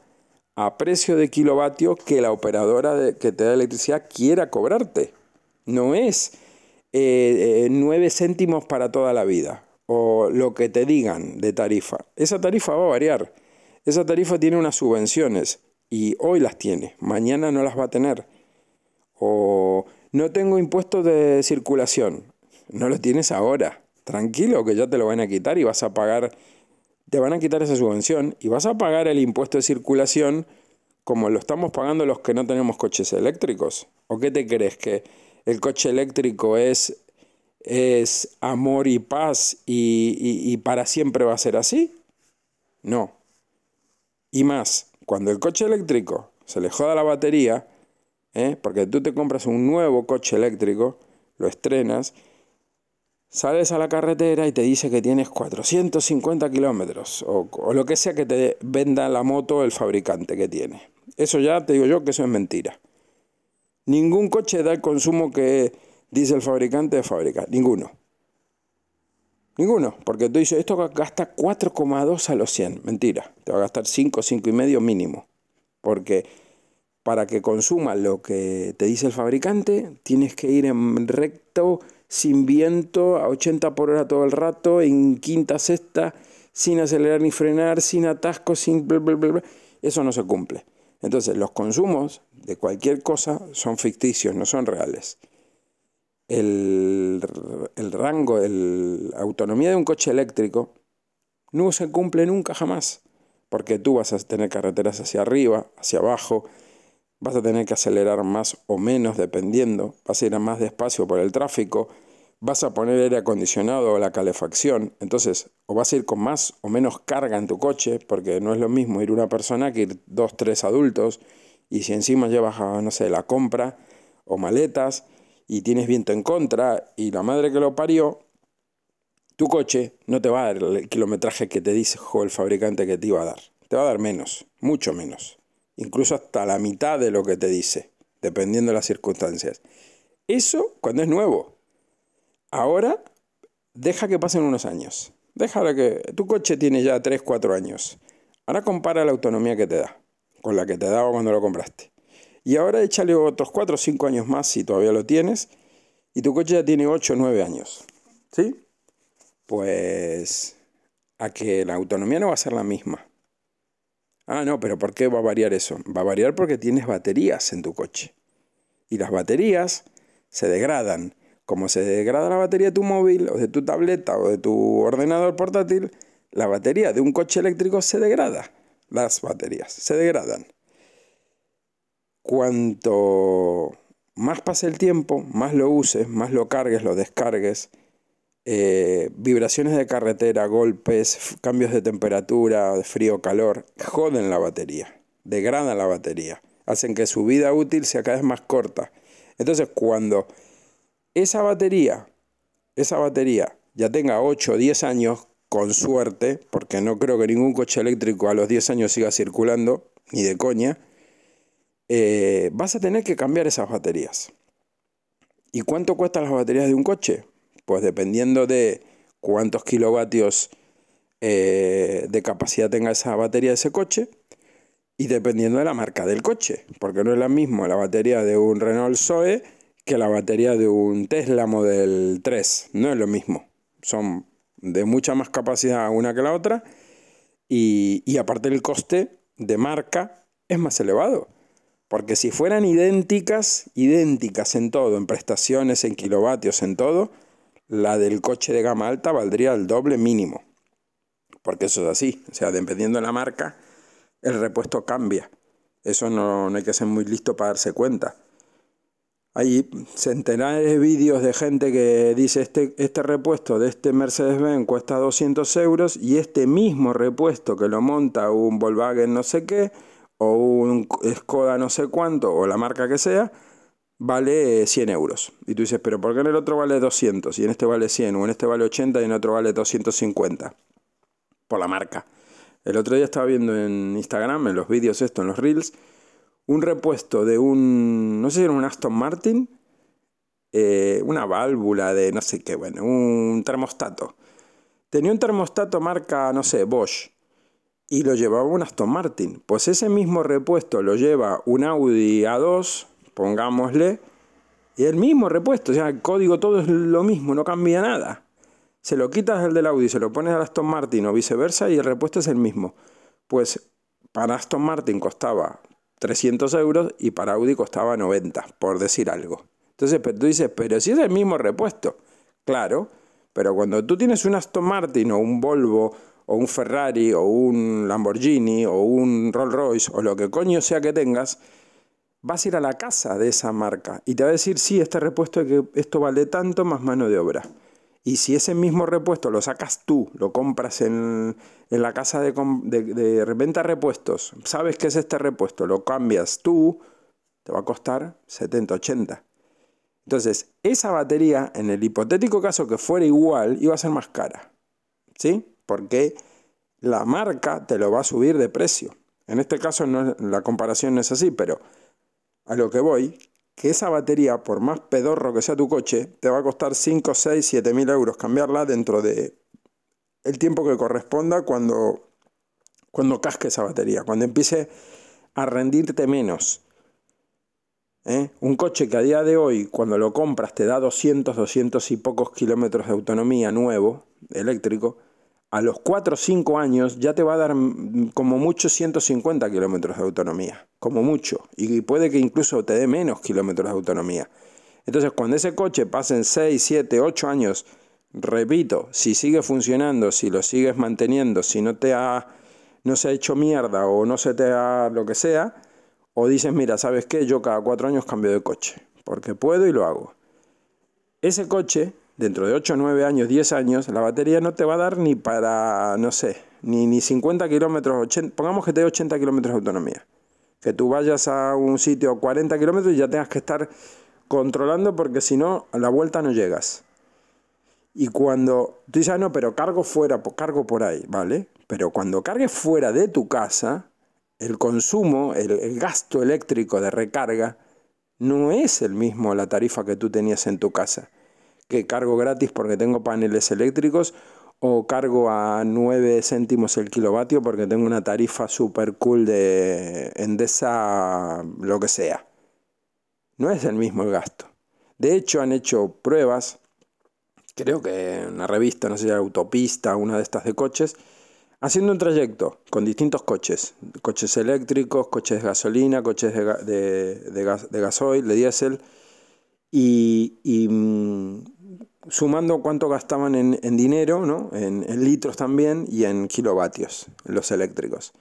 a precio de kilovatio que la operadora que te da electricidad quiera cobrarte. No es eh, 9 eh, céntimos para toda la vida o lo que te digan de tarifa. Esa tarifa va a variar. Esa tarifa tiene unas subvenciones y hoy las tiene, mañana no las va a tener. O no tengo impuestos de circulación, no lo tienes ahora. Tranquilo que ya te lo van a quitar y vas a pagar te van a quitar esa subvención y vas a pagar el impuesto de circulación como lo estamos pagando los que no tenemos coches eléctricos. ¿O qué te crees? ¿Que el coche eléctrico es, es amor y paz y, para siempre va a ser así? No. Y más, cuando el coche eléctrico se le joda la batería, ¿eh? porque tú te compras un nuevo coche eléctrico, lo estrenas Sales a la carretera y te dice que tienes 450 kilómetros o, lo que sea que te venda la moto el fabricante que tiene. Eso ya te digo yo que eso es mentira. Ningún coche da el consumo que dice el fabricante de fábrica. Ninguno. Ninguno. Porque tú dices, esto gasta 4,2 a los 100. Mentira. Te va a gastar 5, 5 y medio mínimo. Porque para que consuma lo que te dice el fabricante, tienes que ir en recto, sin viento, a 80 por hora todo el rato, en quinta, sexta, sin acelerar ni frenar, sin atascos, sin... Bla, bla, bla, Eso no se cumple. Entonces, los consumos de cualquier cosa son ficticios, no son reales. El, el rango, la autonomía de un coche eléctrico no se cumple nunca jamás, porque tú vas a tener carreteras hacia arriba, hacia abajo, vas a tener que acelerar más o menos dependiendo, vas a ir a más despacio por el tráfico, vas a poner aire acondicionado o la calefacción, entonces o vas a ir con más o menos carga en tu coche, porque no es lo mismo ir una persona que ir dos, tres adultos, y si encima llevas, a, no sé, la compra o maletas, y tienes viento en contra, y la madre que lo parió, tu coche no te va a dar el kilometraje que te dijo el fabricante que te iba a dar, te va a dar menos, mucho menos incluso hasta la mitad de lo que te dice, dependiendo de las circunstancias. Eso cuando es nuevo. Ahora, deja que pasen unos años. Déjala que tu coche tiene ya 3, 4 años. Ahora compara la autonomía que te da con la que te daba cuando lo compraste. Y ahora échale otros 4 o 5 años más si todavía lo tienes. Y tu coche ya tiene 8 o 9 años. ¿Sí? Pues a que la autonomía no va a ser la misma. Ah, no, pero ¿por qué va a variar eso? Va a variar porque tienes baterías en tu coche. Y las baterías se degradan. Como se degrada la batería de tu móvil o de tu tableta o de tu ordenador portátil, la batería de un coche eléctrico se degrada. Las baterías se degradan. Cuanto más pase el tiempo, más lo uses, más lo cargues, lo descargues, eh, vibraciones de carretera, golpes, cambios de temperatura, frío, calor, joden la batería, degradan la batería, hacen que su vida útil sea cada vez más corta. Entonces, cuando esa batería, esa batería ya tenga 8 o 10 años, con suerte, porque no creo que ningún coche eléctrico a los 10 años siga circulando, ni de coña, eh, vas a tener que cambiar esas baterías. ¿Y cuánto cuestan las baterías de un coche? Pues dependiendo de cuántos kilovatios eh, de capacidad tenga esa batería de ese coche y dependiendo de la marca del coche, porque no es la misma la batería de un Renault Zoe que la batería de un Tesla Model 3, no es lo mismo, son de mucha más capacidad una que la otra y, y aparte el coste de marca es más elevado. Porque si fueran idénticas, idénticas en todo, en prestaciones, en kilovatios, en todo, la del coche de gama alta valdría el doble mínimo. Porque eso es así. O sea, dependiendo de la marca, el repuesto cambia. Eso no, hay que ser muy listo para darse cuenta. Hay centenares de vídeos de gente que dice este, este repuesto de este Mercedes-Benz cuesta 200 euros y este mismo repuesto que lo monta un Volkswagen no sé qué o un Skoda no sé cuánto o la marca que sea, vale 100 euros. Y tú dices, pero ¿por qué en el otro vale 200? Y en este vale 100, o en este vale 80 y en otro vale 250. Por la marca. El otro día estaba viendo en Instagram, en los vídeos esto, en los reels, un repuesto de un, no sé si era un Aston Martin, eh, una válvula de no sé qué, bueno, un termostato. Tenía un termostato marca, no sé, Bosch, y lo llevaba un Aston Martin. Pues ese mismo repuesto lo lleva un Audi A2 pongámosle, y el mismo repuesto, o sea, el código todo es lo mismo, no cambia nada. Se lo quitas el del Audi, se lo pones al Aston Martin o viceversa y el repuesto es el mismo. Pues para Aston Martin costaba 300 euros y para Audi costaba 90, por decir algo. Entonces tú dices, pero si es el mismo repuesto. Claro, pero cuando tú tienes un Aston Martin o un Volvo o un Ferrari o un Lamborghini o un Rolls Royce o lo que coño sea que tengas, vas a ir a la casa de esa marca y te va a decir, sí, este repuesto, que esto vale tanto más mano de obra. Y si ese mismo repuesto lo sacas tú, lo compras en, la casa de, de, de repuestos, sabes que es este repuesto, lo cambias tú, te va a costar 70, 80. Entonces, esa batería, en el hipotético caso que fuera igual, iba a ser más cara. ¿Sí? Porque la marca te lo va a subir de precio. En este caso no, la comparación no es así, pero a lo que voy, que esa batería, por más pedorro que sea tu coche, te va a costar 5, 6, 7 mil euros cambiarla dentro de el tiempo que corresponda cuando, cuando casque esa batería, cuando empiece a rendirte menos. ¿eh? Un coche que a día de hoy, cuando lo compras, te da 200, 200 y pocos kilómetros de autonomía nuevo, eléctrico, a los 4 o 5 años ya te va a dar mm, como mucho 150 kilómetros de autonomía, como mucho, y puede que incluso te dé menos kilómetros de autonomía. Entonces, cuando ese coche pasen 6, 7, 8 años, repito, si sigue funcionando, si lo sigues manteniendo, si no te ha, no se ha hecho mierda o no se te ha lo que sea, o dices, mira, ¿sabes qué? Yo cada 4 años cambio de coche, porque puedo y lo hago. Ese coche dentro de 8, 9 años, 10 años, la batería no te va a dar ni para, no sé, ni, ni 50 kilómetros, pongamos que te dé 80 kilómetros de autonomía. Que tú vayas a un sitio a 40 kilómetros y ya tengas que estar controlando porque si no, a la vuelta no llegas. Y cuando tú dices, ah, no, pero cargo fuera, cargo por ahí, ¿vale? Pero cuando cargues fuera de tu casa, el consumo, el, el gasto eléctrico de recarga, no es el mismo la tarifa que tú tenías en tu casa que cargo gratis porque tengo paneles eléctricos o cargo a 9 céntimos el kilovatio porque tengo una tarifa super cool de Endesa, lo que sea. No es el mismo el gasto. De hecho, han hecho pruebas, creo que en una revista, no sé Autopista, una de estas de coches, haciendo un trayecto con distintos coches, coches eléctricos, coches de gasolina, coches de, de, gas, de gasoil, de diésel, y, y mm, sumando cuánto gastaban en, dinero, ¿no? en, litros también y en kilovatios, los eléctricos.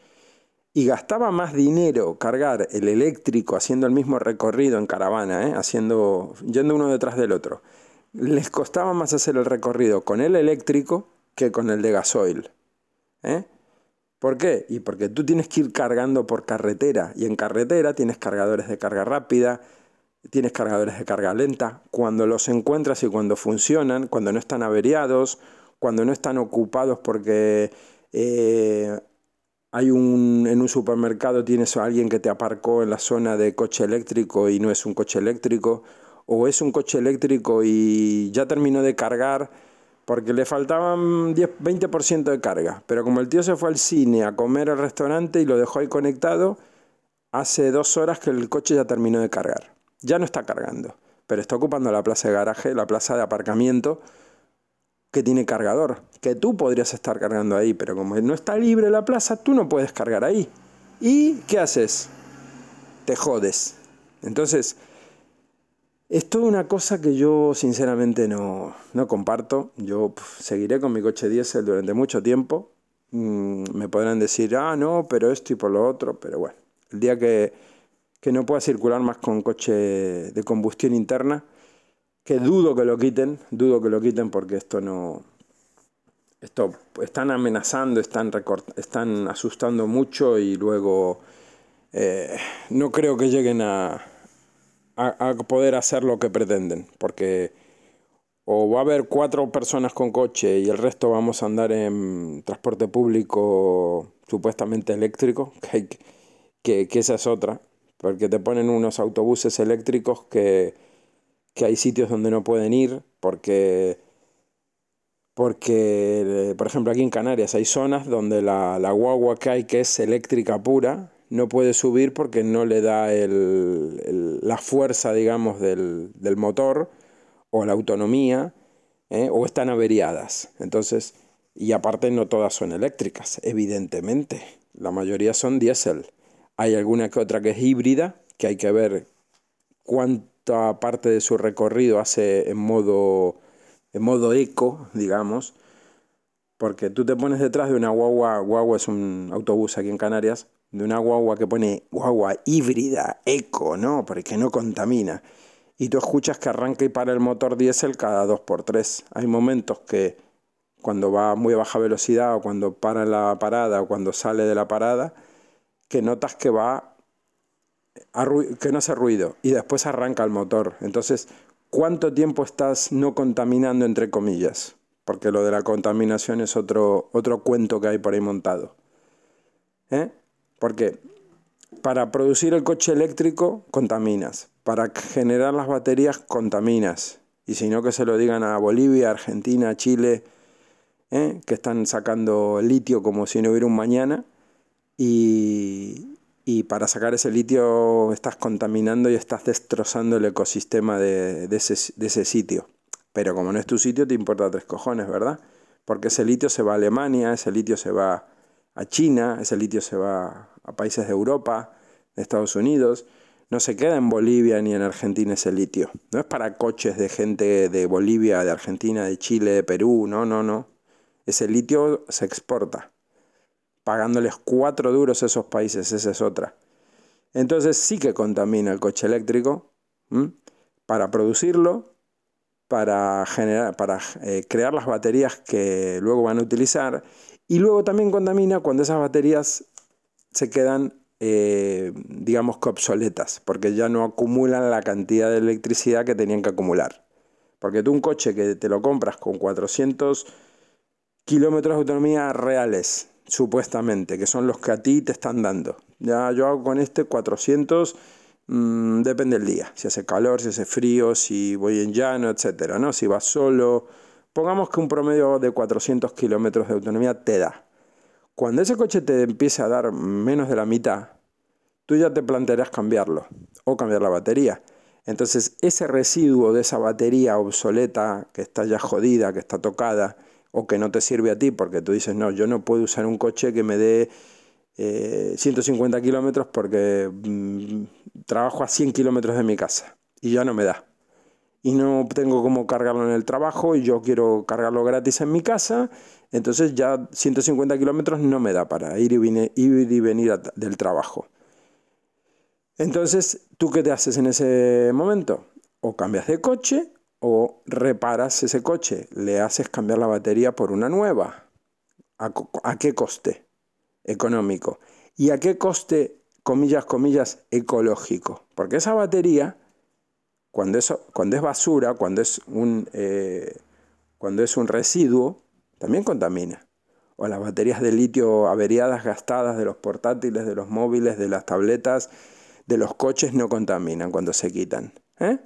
Y gastaba más dinero cargar el eléctrico haciendo el mismo recorrido en caravana, ¿eh? haciendo, yendo uno detrás del otro. Les costaba más hacer el recorrido con el eléctrico que con el de gasoil. ¿eh? ¿Por qué? Y porque tú tienes que ir cargando por carretera y en carretera tienes cargadores de carga rápida, tienes cargadores de carga lenta, cuando los encuentras y cuando funcionan, cuando no están averiados, cuando no están ocupados porque eh, hay un, en un supermercado tienes a alguien que te aparcó en la zona de coche eléctrico y no es un coche eléctrico, o es un coche eléctrico y ya terminó de cargar porque le faltaban 10, 20% de carga, pero como el tío se fue al cine a comer al restaurante y lo dejó ahí conectado, hace dos horas que el coche ya terminó de cargar ya no está cargando, pero está ocupando la plaza de garaje, la plaza de aparcamiento que tiene cargador, que tú podrías estar cargando ahí, pero como no está libre la plaza, tú no puedes cargar ahí. ¿Y qué haces? Te jodes. Entonces, es toda una cosa que yo sinceramente no, no comparto. Yo seguiré con mi coche diésel durante mucho tiempo. Mm, me podrán decir, ah, no, pero esto y por lo otro, pero bueno, el día que que no pueda circular más con coche de combustión interna, que dudo que lo quiten, dudo que lo quiten porque esto no... Esto están amenazando, están, están asustando mucho y luego eh, no creo que lleguen a, a, poder hacer lo que pretenden, porque o va a haber cuatro personas con coche y el resto vamos a andar en transporte público supuestamente eléctrico, *laughs* que, que, que esa es otra, porque te ponen unos autobuses eléctricos que, hay sitios donde no pueden ir, porque, porque, por ejemplo, aquí en Canarias hay zonas donde la, guagua que hay, que es eléctrica pura, no puede subir porque no le da la fuerza, digamos, del, motor o la autonomía, ¿eh? o están averiadas. Entonces, y aparte no todas son eléctricas, evidentemente. La mayoría son diésel. Hay alguna que otra que es híbrida, que hay que ver cuánta parte de su recorrido hace en modo, en modo eco, digamos, porque tú te pones detrás de una guagua, guagua es un autobús aquí en Canarias, de una guagua que pone guagua híbrida, eco, ¿no? Porque no contamina. Y tú escuchas que arranca y para el motor diésel cada 2x3. Hay momentos que cuando va a muy baja velocidad o cuando para la parada o cuando sale de la parada, que notas que va que no hace ruido y después arranca el motor. Entonces, ¿cuánto tiempo estás no contaminando entre comillas? Porque lo de la contaminación es otro, otro cuento que hay por ahí montado. ¿Eh? Porque para producir el coche eléctrico contaminas, para generar las baterías contaminas. Y si no que se lo digan a Bolivia, Argentina, Chile, ¿eh? que están sacando litio como si no hubiera un mañana y, y para sacar ese litio estás contaminando y estás destrozando el ecosistema de, ese, de, ese, sitio. Pero como no es tu sitio, te importa tres cojones, ¿verdad? Porque ese litio se va a Alemania, ese litio se va a China, ese litio se va a países de Europa, de Estados Unidos. No se queda en Bolivia ni en Argentina ese litio. No es para coches de gente de Bolivia, de Argentina, de Chile, de Perú, no, no, no. Ese litio se exporta pagándoles cuatro duros a esos países, esa es otra. Entonces sí que contamina el coche eléctrico para producirlo, para, generar, para eh, crear las baterías que luego van a utilizar y luego también contamina cuando esas baterías se quedan, eh, digamos que obsoletas, porque ya no acumulan la cantidad de electricidad que tenían que acumular. Porque tú un coche que te lo compras con 400 kilómetros de autonomía reales, supuestamente, que son los que a ti te están dando. Ya yo hago con este 400, mm, depende del día, si hace calor, si hace frío, si voy en llano, etcétera, ¿no? Si vas solo, pongamos que un promedio de 400 kilómetros de autonomía te da. Cuando ese coche te empiece a dar menos de la mitad, tú ya te plantearás cambiarlo o cambiar la batería. Entonces, ese residuo de esa batería obsoleta, que está ya jodida, que está tocada, o que no te sirve a ti porque tú dices, no, yo no puedo usar un coche que me dé 150 eh, kilómetros porque mm, trabajo a 100 kilómetros de mi casa y ya no me da. Y no tengo cómo cargarlo en el trabajo y yo quiero cargarlo gratis en mi casa, entonces ya 150 kilómetros no me da para ir y, ir y venir del trabajo. Entonces, ¿tú qué te haces en ese momento? O cambias de coche o reparas ese coche, le haces cambiar la batería por una nueva. ¿A, qué coste? Económico. ¿Y a qué coste, comillas, comillas, ecológico? Porque esa batería, cuando es, cuando es basura, cuando es, un, eh, cuando es un residuo, también contamina. O las baterías de litio averiadas, gastadas de los portátiles, de los móviles, de las tabletas, de los coches no contaminan cuando se quitan. ¿Eh?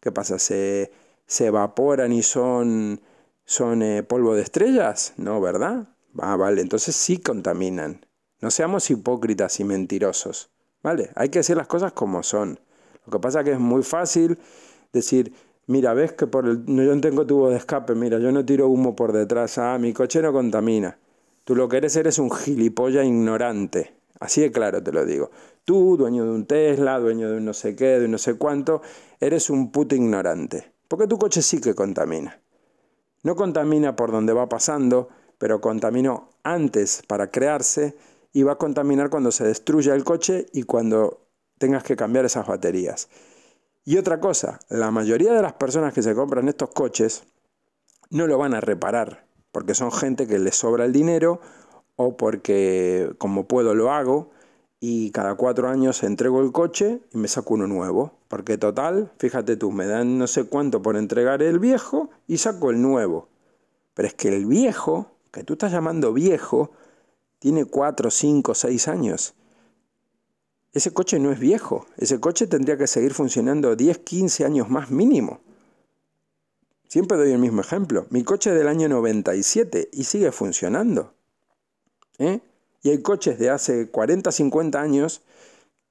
¿Qué pasa? ¿Se, se evaporan y son, son eh, polvo de estrellas? No, ¿verdad? Ah, vale, entonces sí contaminan. No seamos hipócritas y mentirosos. ¿Vale? Hay que decir las cosas como son. Lo que pasa es que es muy fácil decir, mira, ves que por el, yo no tengo tubo de escape, mira, yo no tiro humo por detrás, ah, mi coche no contamina. Tú lo que eres eres un gilipollas ignorante. Así de claro te lo digo. Tú, dueño de un Tesla, dueño de un no sé qué, de un no sé cuánto, eres un puto ignorante. Porque tu coche sí que contamina. No contamina por donde va pasando, pero contaminó antes para crearse y va a contaminar cuando se destruya el coche y cuando tengas que cambiar esas baterías. Y otra cosa, la mayoría de las personas que se compran estos coches no lo van a reparar, porque son gente que les sobra el dinero o porque como puedo lo hago y cada cuatro años entrego el coche y me saco uno nuevo. Porque total, fíjate tú, me dan no sé cuánto por entregar el viejo y saco el nuevo. Pero es que el viejo, que tú estás llamando viejo, tiene cuatro, cinco, seis años. Ese coche no es viejo, ese coche tendría que seguir funcionando 10, 15 años más mínimo. Siempre doy el mismo ejemplo. Mi coche es del año 97 y sigue funcionando. ¿Eh? Y hay coches de hace 40, 50 años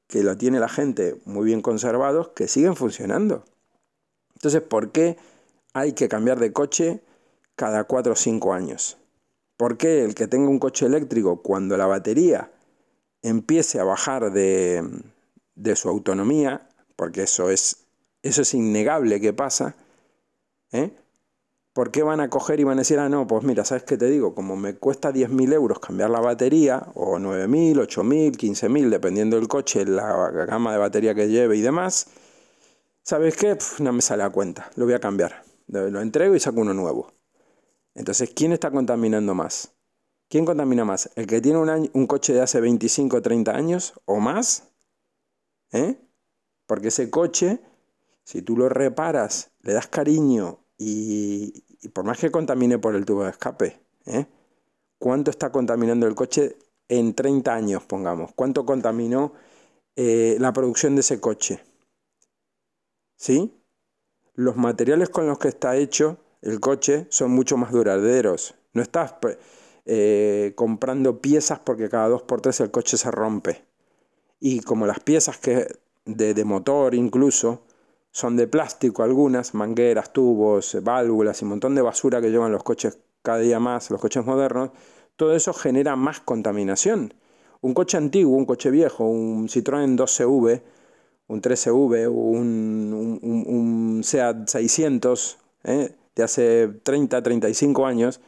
que lo tiene la gente muy bien conservados que siguen funcionando. Entonces, ¿por qué hay que cambiar de coche cada 4 o 5 años? ¿Por qué el que tenga un coche eléctrico cuando la batería empiece a bajar de, de su autonomía, porque eso es, eso es innegable que pasa, ¿eh? ¿Por qué van a coger y van a decir, ah, no, pues mira, ¿sabes qué te digo? Como me cuesta 10.000 euros cambiar la batería, o 9.000, 8.000, 15.000, dependiendo del coche, la gama de batería que lleve y demás, ¿sabes qué? no me sale a cuenta, lo voy a cambiar. Lo entrego y saco uno nuevo. Entonces, ¿quién está contaminando más? ¿Quién contamina más? ¿El que tiene un, un coche de hace 25 o 30 años o más? ¿Eh? Porque ese coche, si tú lo reparas, le das cariño y, y por más que contamine por el tubo de escape, ¿eh? ¿cuánto está contaminando el coche en 30 años, pongamos? ¿Cuánto contaminó eh, la producción de ese coche? ¿Sí? Los materiales con los que está hecho el coche son mucho más duraderos. No estás eh, comprando piezas porque cada dos por tres el coche se rompe. y como las piezas que de, de motor incluso son de plástico algunas, mangueras, tubos, válvulas y un montón de basura que llevan los coches cada día más, los coches modernos, todo eso genera más contaminación. Un coche antiguo, un coche viejo, un Citroën 2CV, un 3CV, un, un, un, Seat 600 ¿eh? de hace 30, 35 años,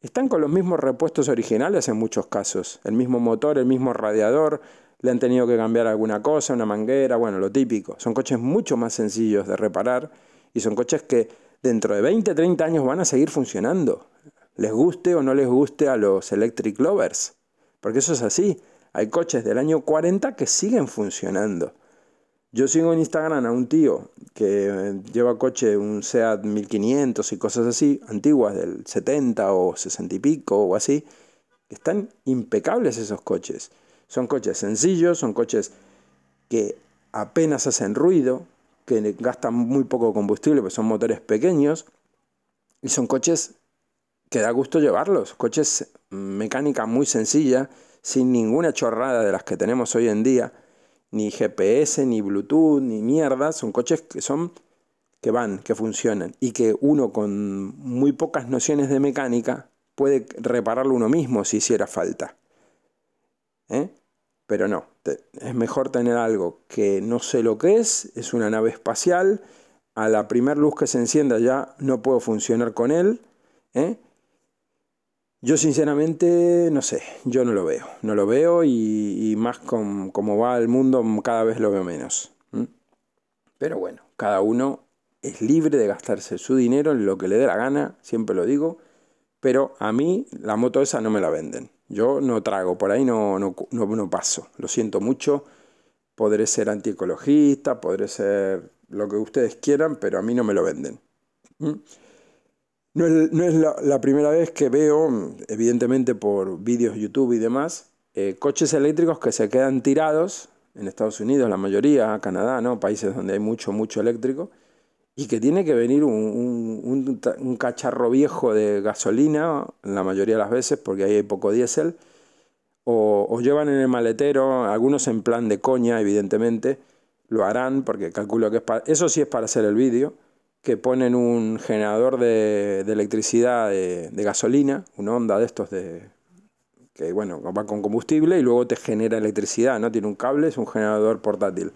están con los mismos repuestos originales en muchos casos. El mismo motor, el mismo radiador, le han tenido que cambiar alguna cosa, una manguera, bueno, lo típico. Son coches mucho más sencillos de reparar y son coches que dentro de 20, 30 años van a seguir funcionando. Les guste o no les guste a los electric lovers. Porque eso es así. Hay coches del año 40 que siguen funcionando. Yo sigo en Instagram a un tío que eh, lleva coche, un SEAT 1500 y cosas así, antiguas del 70 o 60 y pico o así. Están impecables esos coches. Son coches sencillos, son coches que apenas hacen ruido, que gastan muy poco combustible, pues son motores pequeños, y son coches que da gusto llevarlos, coches mecánica muy sencilla, sin ninguna chorrada de las que tenemos hoy en día, ni GPS, ni Bluetooth, ni mierda, son coches que son que van, que funcionan y que uno con muy pocas nociones de mecánica puede repararlo uno mismo si hiciera falta. ¿eh? Pero no, es mejor tener algo que no sé lo que es, es una nave espacial, a la primera luz que se encienda ya no puedo funcionar con él. ¿eh? Yo sinceramente no sé, yo no lo veo, no lo veo y, más con, como va el mundo cada vez lo veo menos. Pero bueno, cada uno es libre de gastarse su dinero en lo que le dé la gana, siempre lo digo, pero a mí la moto esa no me la venden. Yo no trago, por ahí no, no, no, paso. Lo siento mucho. Podré ser antiecologista, podré ser lo que ustedes quieran, pero a mí no me lo venden. ¿Mm? No es, la, primera vez que veo, evidentemente por vídeos YouTube y demás, eh, coches eléctricos que se quedan tirados en Estados Unidos, la mayoría, Canadá, ¿no? países donde hay mucho, mucho eléctrico, y que tiene que venir un, un, cacharro viejo de gasolina, la mayoría de las veces, porque ahí hay poco diésel, o, llevan en el maletero, algunos en plan de coña, evidentemente, lo harán, porque calculo que eso sí es para hacer el vídeo, que ponen un generador de, electricidad de, de, gasolina, una onda de estos de que bueno, va con combustible y luego te genera electricidad, ¿no? Tiene un cable, es un generador portátil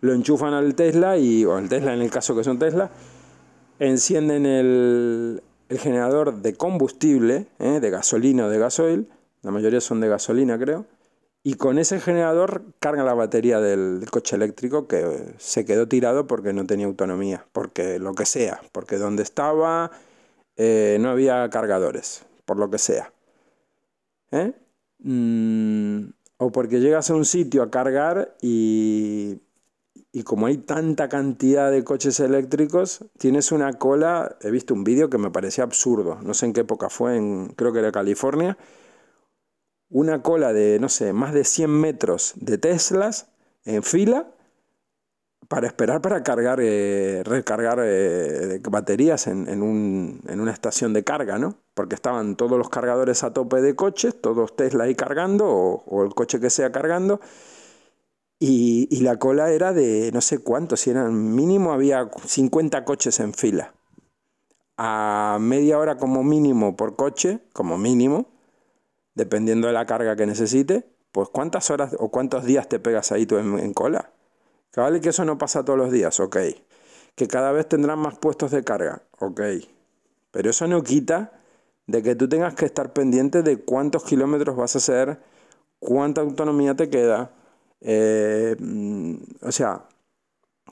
lo enchufan al Tesla, y, o al Tesla en el caso que son Tesla, encienden el, generador de combustible, ¿eh? de gasolina o de gasoil, la mayoría son de gasolina creo, y con ese generador cargan la batería del, coche eléctrico que se quedó tirado porque no tenía autonomía, porque lo que sea, porque donde estaba eh, no había cargadores, por lo que sea. ¿eh? Mm, o porque llegas a un sitio a cargar y y como hay tanta cantidad de coches eléctricos, tienes una cola, he visto un vídeo que me parecía absurdo, no sé en qué época fue, en, creo que era California, una cola de, no sé, más de 100 metros de Teslas en fila para esperar para cargar, eh, recargar eh, baterías en, en, un, en, una estación de carga, ¿no? Porque estaban todos los cargadores a tope de coches, todos Tesla ahí cargando, o, o el coche que sea cargando, y, la cola era de no sé cuántos, si eran mínimo había 50 coches en fila. A media hora como mínimo por coche, como mínimo, dependiendo de la carga que necesite, pues cuántas horas o cuántos días te pegas ahí tú en, cola. Que vale que eso no pasa todos los días, ok. Que cada vez tendrán más puestos de carga, ok. Pero eso no quita de que tú tengas que estar pendiente de cuántos kilómetros vas a hacer, cuánta autonomía te queda, eh, mm, o sea,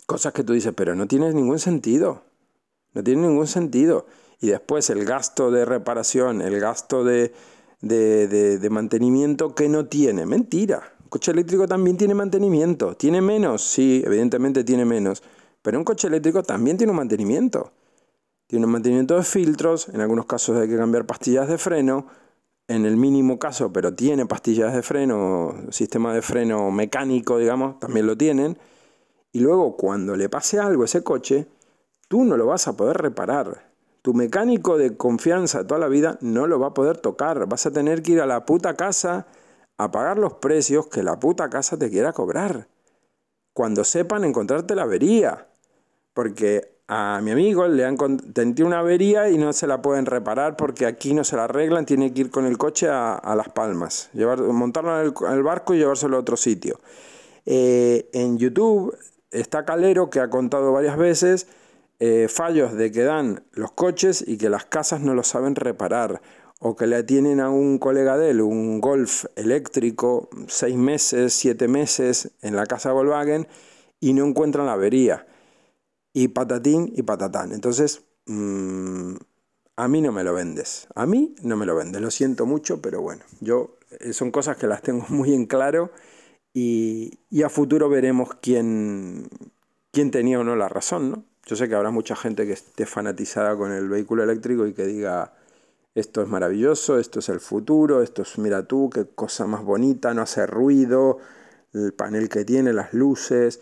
cosas que tú dices, pero no tiene ningún sentido. No tiene ningún sentido. Y después el gasto de reparación, el gasto de, de, mantenimiento que no tiene. Mentira. Un coche eléctrico también tiene mantenimiento. ¿Tiene menos? Sí, evidentemente tiene menos. Pero un coche eléctrico también tiene un mantenimiento. Tiene un mantenimiento de filtros, en algunos casos hay que cambiar pastillas de freno, en el mínimo caso, pero tiene pastillas de freno, sistema de freno mecánico, digamos, también lo tienen. Y luego cuando le pase algo a ese coche, tú no lo vas a poder reparar. Tu mecánico de confianza toda la vida no lo va a poder tocar. Vas a tener que ir a la puta casa a pagar los precios que la puta casa te quiera cobrar. Cuando sepan encontrarte la avería. Porque a mi amigo le han tenido una avería y no se la pueden reparar porque aquí no se la arreglan, tiene que ir con el coche a, Las Palmas, llevar, montarlo en el, barco y llevárselo a otro sitio. Eh, en YouTube está Calero que ha contado varias veces eh, fallos de que dan los coches y que las casas no lo saben reparar o que le tienen a un colega de él un Golf eléctrico seis meses, siete meses en la casa Volkswagen y no encuentran la avería. Y patatín y patatán. Entonces, mm, a mí no me lo vendes. A mí no me lo vendes. Lo siento mucho, pero bueno, yo eh, son cosas que las tengo *laughs* muy en claro y, a futuro veremos quién, quién tenía o no la razón, ¿no? Yo sé que habrá mucha gente que esté fanatizada con el vehículo eléctrico y que diga, esto es maravilloso, esto es el futuro, esto es, mira tú, qué cosa más bonita, no hace ruido, el panel que tiene, las luces.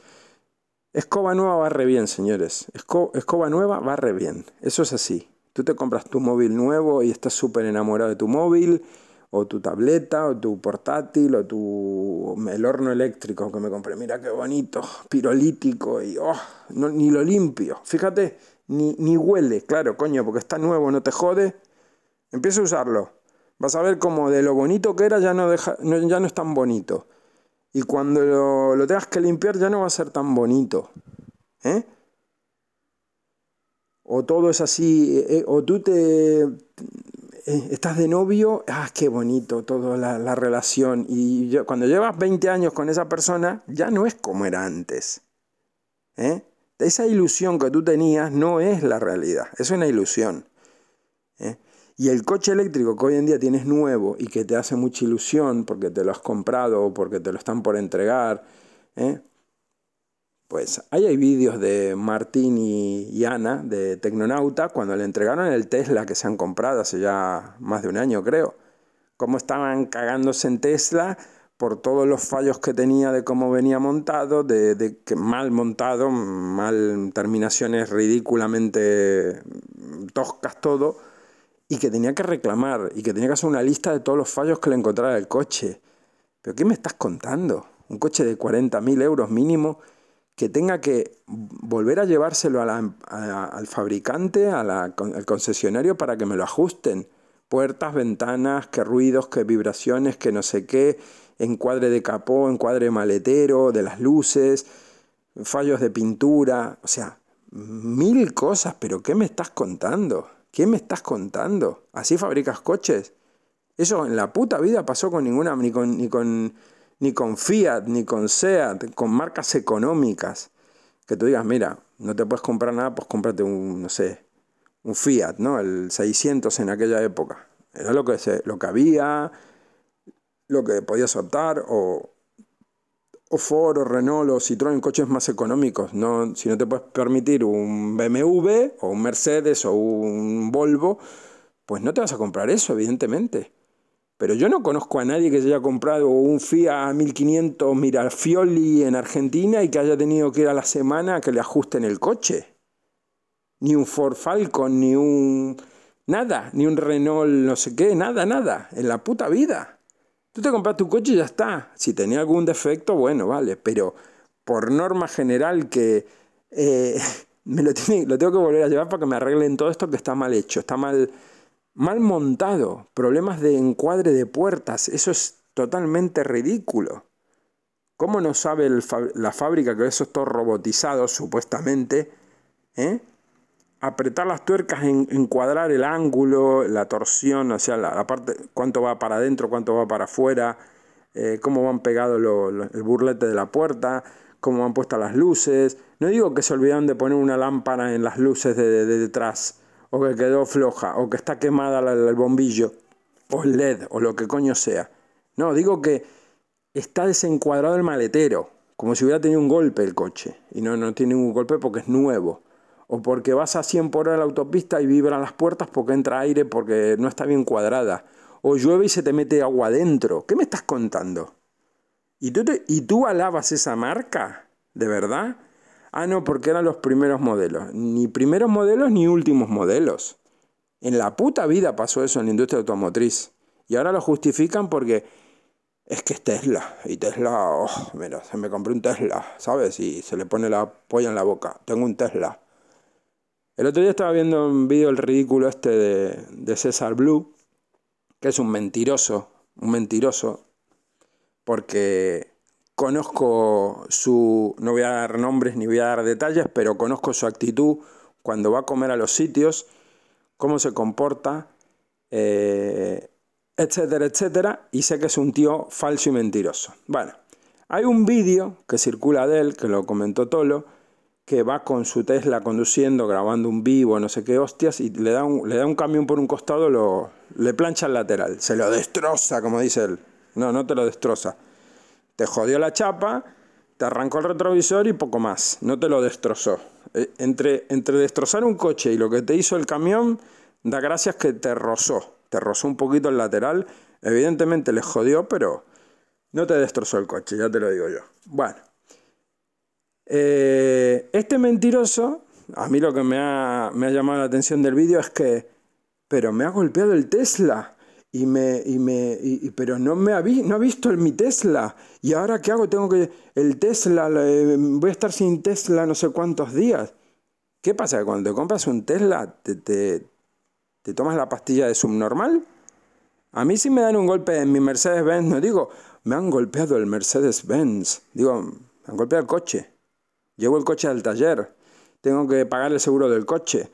Escoba nueva va re bien, señores. escoba nueva va re bien. Eso es así. Tú te compras tu móvil nuevo y estás súper enamorado de tu móvil, o tu tableta, o tu portátil, o tu el horno eléctrico que me compré. Mira qué bonito, pirolítico y oh, ni lo limpio. Fíjate, ni, ni huele, claro, coño, porque está nuevo, no te jode Empieza a usarlo. Vas a ver cómo de lo bonito que era ya no, deja, ya no es tan bonito. Y cuando lo, tengas que limpiar ya no va a ser tan bonito. ¿Eh? O todo es así, eh, eh, o tú te estás de novio, ah, qué bonito toda la, relación. Y cuando llevas 20 años con esa persona, ya no es como era antes. Esa ilusión que tú tenías no es la realidad, es una ilusión. Y el coche eléctrico que hoy en día tienes nuevo y que te hace mucha ilusión porque te lo has comprado o porque te lo están por entregar, ¿eh? pues ahí hay vídeos de Martín y, Ana de Tecnonauta cuando le entregaron el Tesla que se han comprado hace ya más de un año creo. Cómo estaban cagándose en Tesla por todos los fallos que tenía de cómo venía montado, de, que mal montado, mal terminaciones ridículamente toscas todo y que tenía que reclamar y que tenía que hacer una lista de todos los fallos que le encontrara el coche. ¿Pero qué me estás contando? Un coche de 40.000 euros mínimo que tenga que volver a llevárselo al fabricante, al concesionario para que me lo ajusten. Puertas, ventanas, qué ruidos, qué vibraciones, qué no sé qué, encuadre de capó, encuadre maletero, de las luces, fallos de pintura, o sea, mil cosas, pero ¿qué me estás contando? ¿Qué me estás contando? ¿Así fabricas coches? Eso en la puta vida pasó con ninguna, ni con, ni con, ni con Fiat, ni con Seat, con marcas económicas. Que tú digas, mira, no te puedes comprar nada, pues cómprate un, no sé, un Fiat, ¿no? El 600 en aquella época. Era lo que, lo que había, lo que podías optar, o, Ford o Renault o Citroën, coches más económicos. No, si no te puedes permitir un BMW o un Mercedes o un Volvo, pues no te vas a comprar eso, evidentemente. Pero yo no conozco a nadie que se haya comprado un Fiat 1500 Mirafioli en Argentina y que haya tenido que ir a la semana a que le ajusten el coche. Ni un Ford Falcon, ni un... Nada, ni un Renault no sé qué, nada, nada, en la puta vida. Tú te compras tu coche y ya está. Si tenía algún defecto, bueno, vale. Pero por norma general que eh, *laughs* me lo, tengo que volver a llevar para que me arreglen todo esto que está mal hecho, está mal, mal montado. Problemas de encuadre de puertas. Eso es totalmente ridículo. ¿Cómo no sabe la fábrica que eso es todo robotizado, supuestamente? ¿Eh? Apretar las tuercas, en, encuadrar el ángulo, la torsión, o sea, la, parte, cuánto va para adentro, cuánto va para afuera, eh, cómo van pegados el burlete de la puerta, cómo van puestas las luces. No digo que se olvidaron de poner una lámpara en las luces de, detrás, o que quedó floja, o que está quemada el bombillo, o el LED, o lo que coño sea. No, digo que está desencuadrado el maletero, como si hubiera tenido un golpe el coche. Y no, no tiene ningún golpe porque es nuevo o porque vas a 100 por hora en la autopista y vibran las puertas porque entra aire porque no está bien cuadrada, o llueve y se te mete agua adentro. ¿Qué me estás contando? ¿Y tú, ¿Y tú alabas esa marca? ¿De verdad? Ah, no, porque eran los primeros modelos. Ni primeros modelos ni últimos modelos. En la puta vida pasó eso en la industria automotriz. Y ahora lo justifican porque es que es Tesla. Y Tesla, oh, mira, se me compró un Tesla, ¿sabes? Y se le pone la polla en la boca. Tengo un Tesla. El otro día estaba viendo un vídeo el ridículo este de, César Blue, que es un mentiroso, un mentiroso, porque conozco su, no voy a dar nombres ni voy a dar detalles, pero conozco su actitud cuando va a comer a los sitios, cómo se comporta, eh, etcétera, etcétera, y sé que es un tío falso y mentiroso. Bueno, hay un vídeo que circula de él, que lo comentó Tolo, que va con su Tesla conduciendo, grabando un vivo, no sé qué hostias, y le da un, le da un camión por un costado, lo, le plancha el lateral, se lo destroza, como dice él. No, no te lo destroza. Te jodió la chapa, te arrancó el retrovisor y poco más, no te lo destrozó. Eh, entre, entre destrozar un coche y lo que te hizo el camión, da gracias que te rozó, te rozó un poquito el lateral, evidentemente le jodió, pero no te destrozó el coche, ya te lo digo yo. Bueno, eh, este mentiroso, a mí lo que me ha, me ha llamado la atención del vídeo es que, pero me ha golpeado el Tesla y me, y me, y, pero no me ha, no ha visto el, mi Tesla. ¿Y ahora qué hago? Tengo que, el Tesla, voy a estar sin Tesla no sé cuántos días. ¿Qué pasa? Cuando te compras un Tesla, te, te, te tomas la pastilla de subnormal. A mí si me dan un golpe en mi Mercedes-Benz, no digo, me han golpeado el Mercedes-Benz. Digo, me han golpeado el coche. Llevo el coche al taller. Tengo que pagar el seguro del coche.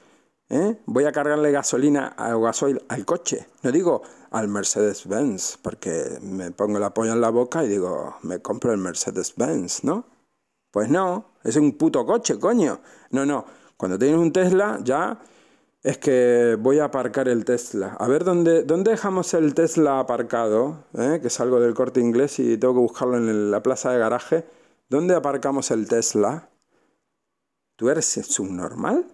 ¿Eh? Voy a cargarle gasolina o gasoil al coche. No digo al Mercedes-Benz, porque me pongo la polla en la boca y digo, me compro el Mercedes-Benz, ¿no? Pues no, es un puto coche, coño. No, no, cuando tienes un Tesla ya es que voy a aparcar el Tesla. A ver, ¿dónde, dónde dejamos el Tesla aparcado? ¿Eh? Que salgo del corte inglés y tengo que buscarlo en la plaza de garaje. ¿Dónde aparcamos el Tesla? ¿Tú eres subnormal?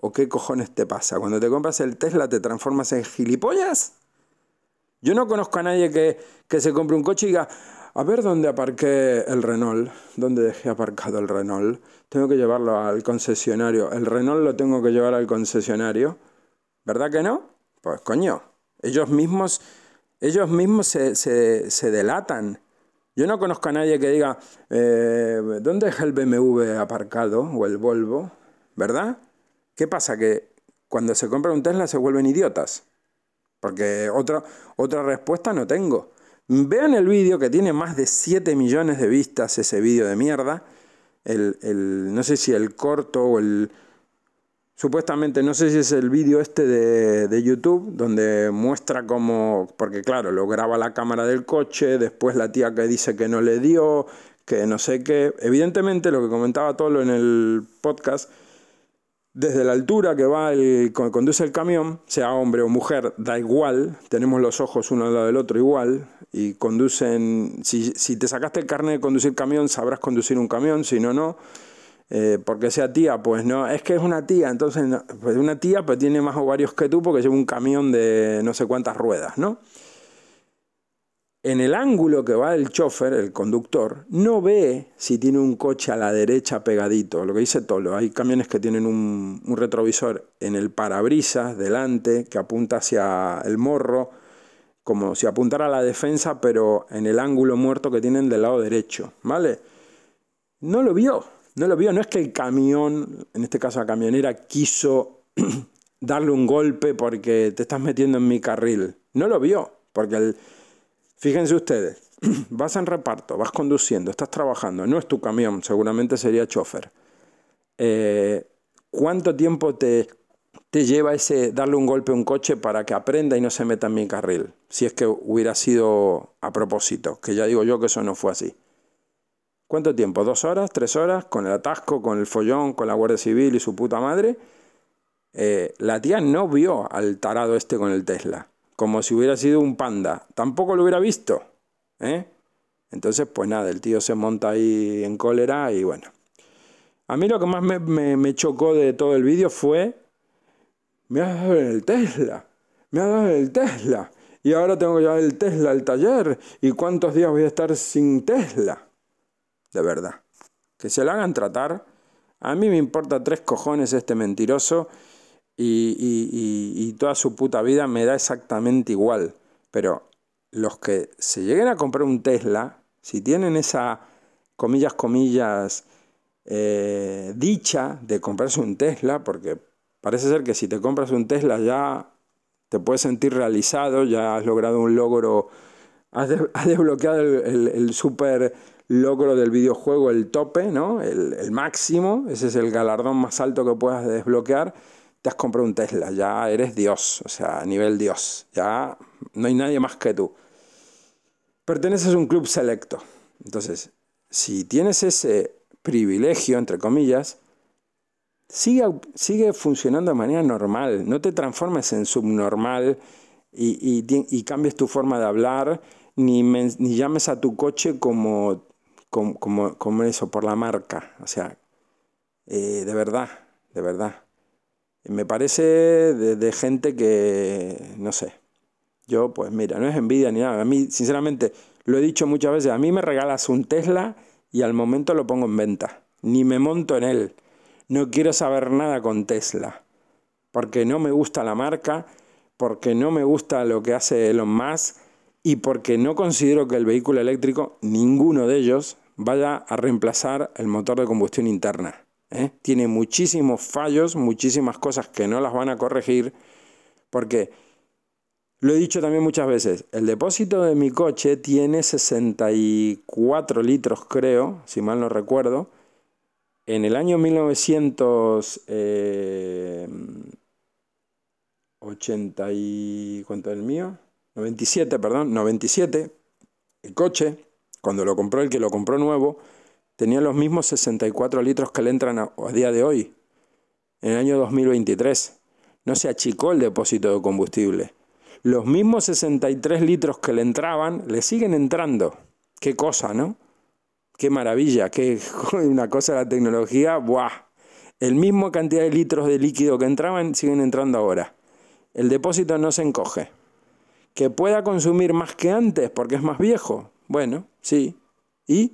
¿O qué cojones te pasa? Cuando te compras el Tesla te transformas en gilipollas. Yo no conozco a nadie que, que se compre un coche y diga, a ver dónde aparqué el Renault, dónde dejé aparcado el Renault. Tengo que llevarlo al concesionario. El Renault lo tengo que llevar al concesionario. ¿Verdad que no? Pues coño, ellos mismos, ellos mismos se, se, se delatan. Yo no conozco a nadie que diga, eh, ¿dónde deja el BMW aparcado o el Volvo? ¿Verdad? ¿Qué pasa? Que cuando se compra un Tesla se vuelven idiotas. Porque otra, otra respuesta no tengo. Vean el vídeo que tiene más de 7 millones de vistas ese vídeo de mierda. El, el, no sé si el corto o el... Supuestamente, no sé si es el vídeo este de, de YouTube, donde muestra cómo... Porque claro, lo graba la cámara del coche, después la tía que dice que no le dio, que no sé qué. Evidentemente, lo que comentaba Tolo en el podcast desde la altura que va el conduce el camión, sea hombre o mujer, da igual, tenemos los ojos uno al lado del otro igual, y conducen, si, si te sacaste el carnet de conducir camión, sabrás conducir un camión, si no, no. Eh, porque sea tía, pues no, es que es una tía, entonces pues una tía pues tiene más ovarios que tú porque lleva un camión de no sé cuántas ruedas, ¿no? en el ángulo que va el chofer, el conductor, no ve si tiene un coche a la derecha pegadito. Lo que dice Tolo, hay camiones que tienen un, retrovisor en el parabrisas delante que apunta hacia el morro, como si apuntara a la defensa, pero en el ángulo muerto que tienen del lado derecho. ¿Vale? No lo vio, no lo vio. No es que el camión, en este caso la camionera, quiso *clears throat* darle un golpe porque te estás metiendo en mi carril. No lo vio, porque el Fíjense ustedes, *clears throat* vas en reparto, vas conduciendo, estás trabajando, no es tu camión, seguramente sería chofer. Eh, ¿Cuánto tiempo te, te lleva ese darle un golpe a un coche para que aprenda y no se meta en mi carril? Si es que hubiera sido a propósito, que ya digo yo que eso no fue así. ¿Cuánto tiempo? ¿Dos horas? ¿Tres horas? Con el atasco, con el follón, con la Guardia Civil y su puta madre. Eh, la tía no vio al tarado este con el Tesla como si hubiera sido un panda. Tampoco lo hubiera visto. ¿eh? Entonces, pues nada, el tío se monta ahí en cólera y bueno. A mí lo que más me, chocó de todo el vídeo fue, me ha dado el Tesla, me ha dado el Tesla. Y ahora tengo que llevar el Tesla al taller. ¿Y cuántos días voy a estar sin Tesla? De verdad. Que se lo hagan tratar. A mí me importa tres cojones este mentiroso y, y, y, toda su puta vida me da exactamente igual. Pero los que se lleguen a comprar un Tesla, si tienen esa, comillas, comillas, eh, dicha de comprarse un Tesla, porque parece ser que si te compras un Tesla ya te puedes sentir realizado, ya has logrado un logro, has, *laughs* desbloqueado el, el, super logro del videojuego, el tope, ¿no? El, el, máximo, ese es el galardón más alto que puedas desbloquear, te has comprado un Tesla, ya eres Dios, o sea, nivel Dios, ya no hay nadie más que tú. Perteneces a un club selecto. Entonces, si tienes ese privilegio, entre comillas, sigue, sigue funcionando de manera normal, no te transformes en subnormal y, y, cambies tu forma de hablar, ni, ni llames a tu coche como, como, como, eso, por la marca. O sea, eh, de verdad, de verdad. Me parece de, gente que, no sé, yo pues mira, no es envidia ni nada. A mí, sinceramente, lo he dicho muchas veces, a mí me regalas un Tesla y al momento lo pongo en venta. Ni me monto en él. No quiero saber nada con Tesla. Porque no me gusta la marca, porque no me gusta lo que hace Elon Musk y porque no considero que el vehículo eléctrico, ninguno de ellos, vaya a reemplazar el motor de combustión interna. ¿eh? Tiene muchísimos fallos, muchísimas cosas que no las van a corregir, porque lo he dicho también muchas veces, el depósito de mi coche tiene 64 litros, creo, si mal no recuerdo. En el año 1980 eh, y... ¿Cuánto es el mío? 97, perdón, 97, el coche, cuando lo compró el que lo compró nuevo, tenía los mismos 64 litros que le entran a, a día de hoy, en el año 2023. No se achicó el depósito de combustible. Los mismos 63 litros que le entraban, le siguen entrando. Qué cosa, ¿no? Qué maravilla, qué *laughs* una cosa la tecnología, ¡buah! El mismo cantidad de litros de líquido que entraban siguen entrando ahora. El depósito no se encoge. Que pueda consumir más que antes porque es más viejo. Bueno, sí. Y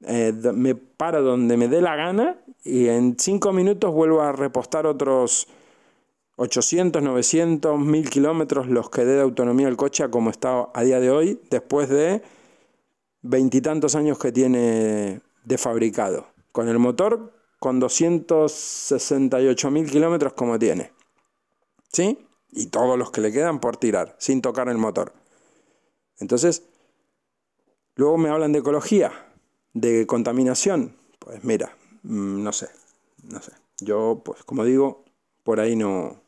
eh, me paro donde me dé la gana y en cinco minutos vuelvo a repostar otros 800, 900, 1000 kilómetros los que dé de autonomía el coche a como está a día de hoy, después de veintitantos años que tiene de fabricado. Con el motor con 268 mil kilómetros como tiene. ¿Sí? Y todos los que le quedan por tirar, sin tocar el motor. Entonces, luego me hablan de ecología, de contaminación. Pues mira, mm, no sé, no sé. Yo, pues como digo, por ahí no,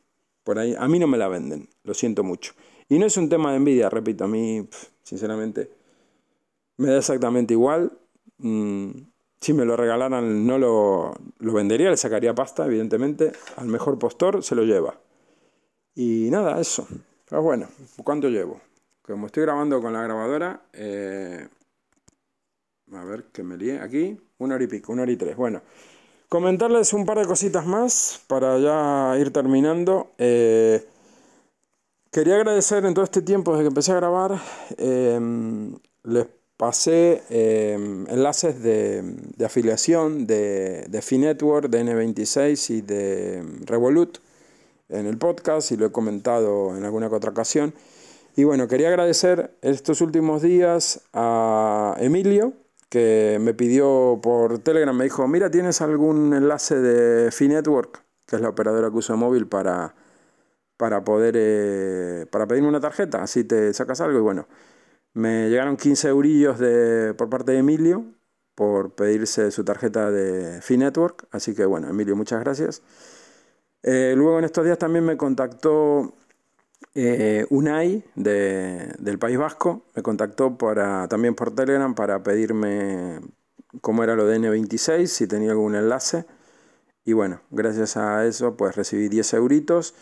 por ahí, a mí no me la venden, lo siento mucho. Y no es un tema de envidia, repito, a mí, sinceramente, me da exactamente igual. Mm, si me lo regalaran, no lo, lo, vendería, le sacaría pasta, evidentemente. Al mejor postor se lo lleva. Y nada, eso. Pues bueno, ¿cuánto llevo? Como estoy grabando con la grabadora, eh, a ver que me lié aquí, una hora y pico, una hora y tres. Bueno, Comentarles un par de cositas más para ya ir terminando. Eh, quería agradecer en todo este tiempo desde que empecé a grabar, em, les pasé em, enlaces de, afiliación de, de Finetwork, de N26 y de Revolut en el podcast y lo he comentado en alguna otra ocasión. Y bueno, quería agradecer estos últimos días a Emilio, que me pidió por Telegram, me dijo, mira, ¿tienes algún enlace de Finetwork, que es la operadora que uso móvil para, para poder, eh, para pedirme una tarjeta? Así te sacas algo y bueno, me llegaron 15 eurillos de, por parte de Emilio por pedirse su tarjeta de Finetwork, así que bueno, Emilio, muchas gracias. Eh, luego en estos días también me contactó eh, Unai del País Vasco me contactó para, también por Telegram para pedirme cómo era lo de N26, si tenía algún enlace. Y bueno, gracias a eso pues recibí 10 euritos.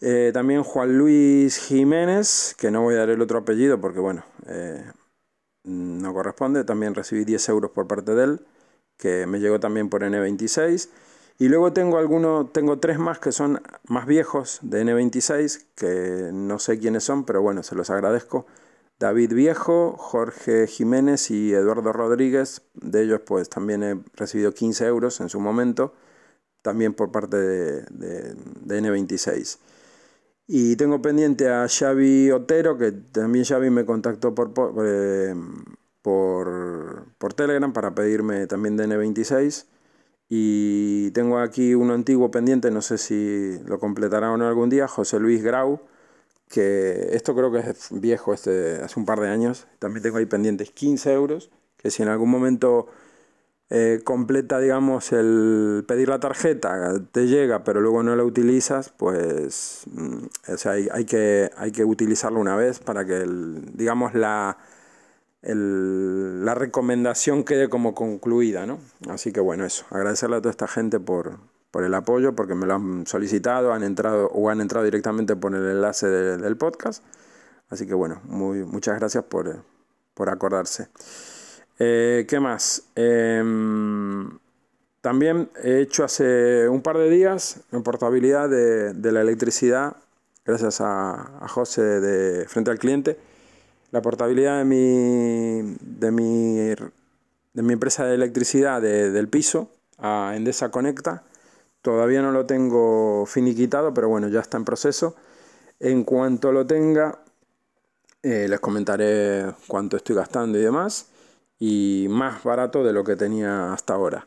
Eh, también Juan Luis Jiménez, que no voy a dar el otro apellido porque bueno, eh, no corresponde, también recibí 10 euros por parte de él, que me llegó también por N26. Y luego tengo algunos, tengo tres más que son más viejos de N26, que no sé quiénes son, pero bueno, se los agradezco. David Viejo, Jorge Jiménez y Eduardo Rodríguez. De ellos pues también he recibido 15 euros en su momento, también por parte de, N26. Y tengo pendiente a Xavi Otero, que también Xavi me contactó por, por, eh, por, Telegram para pedirme también de N26. Y tengo aquí uno antiguo pendiente, no sé si lo completará o no algún día, José Luis Grau, que esto creo que es viejo, este, hace un par de años. También tengo ahí pendientes 15 euros, que si en algún momento eh, completa, digamos, el pedir la tarjeta, te llega, pero luego no la utilizas, pues mm, o sea, hay, hay, que, hay que utilizarlo una vez para que, el, digamos, la el, la recomendación quede como concluida, ¿no? Así que bueno, eso, agradecerle a toda esta gente por, por el apoyo, porque me lo han solicitado, han entrado o han entrado directamente por el enlace del podcast. Así que bueno, muy, muchas gracias por, por acordarse. Eh, ¿Qué más? Em, también he hecho hace un par de días en portabilidad de, de la electricidad, gracias a, a José de Frente al Cliente la portabilidad de mi, de mi, de mi empresa de electricidad del piso a Endesa Conecta. Todavía no lo tengo finiquitado, pero bueno, ya está en proceso. En cuanto lo tenga, eh, les comentaré cuánto estoy gastando y demás. Y más barato de lo que tenía hasta ahora.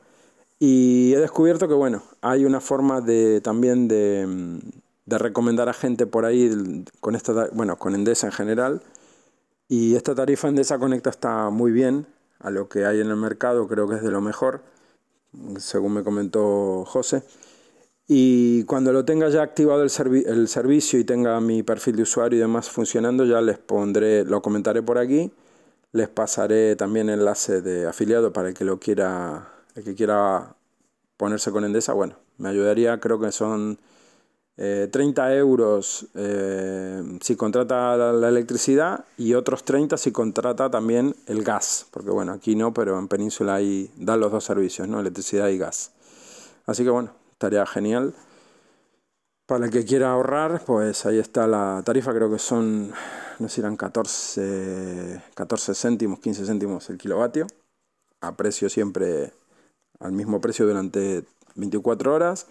Y he descubierto que bueno, hay una forma de también de, de recomendar a gente por ahí con esta, bueno, con Endesa en general y esta tarifa Endesa Conecta está muy bien a lo que hay en el mercado, creo que es de lo mejor, según me comentó José. Y cuando lo tenga ya activado el, el, servicio y tenga mi perfil de usuario y demás funcionando, ya les pondré, lo comentaré por aquí, les pasaré también enlace de afiliado para el que lo quiera, el que quiera ponerse con Endesa. Bueno, me ayudaría, creo que son 30 eh, euros eh, si contrata la, electricidad y otros 30 si contrata también el gas, porque bueno, aquí no, pero en Península hay, dan los dos servicios, ¿no? electricidad y gas. Así que bueno, estaría genial. Para el que quiera ahorrar, pues ahí está la tarifa, creo que son, no sé, eran 14, 14 céntimos, 15 céntimos el kilovatio, a precio siempre, al mismo precio durante 24 horas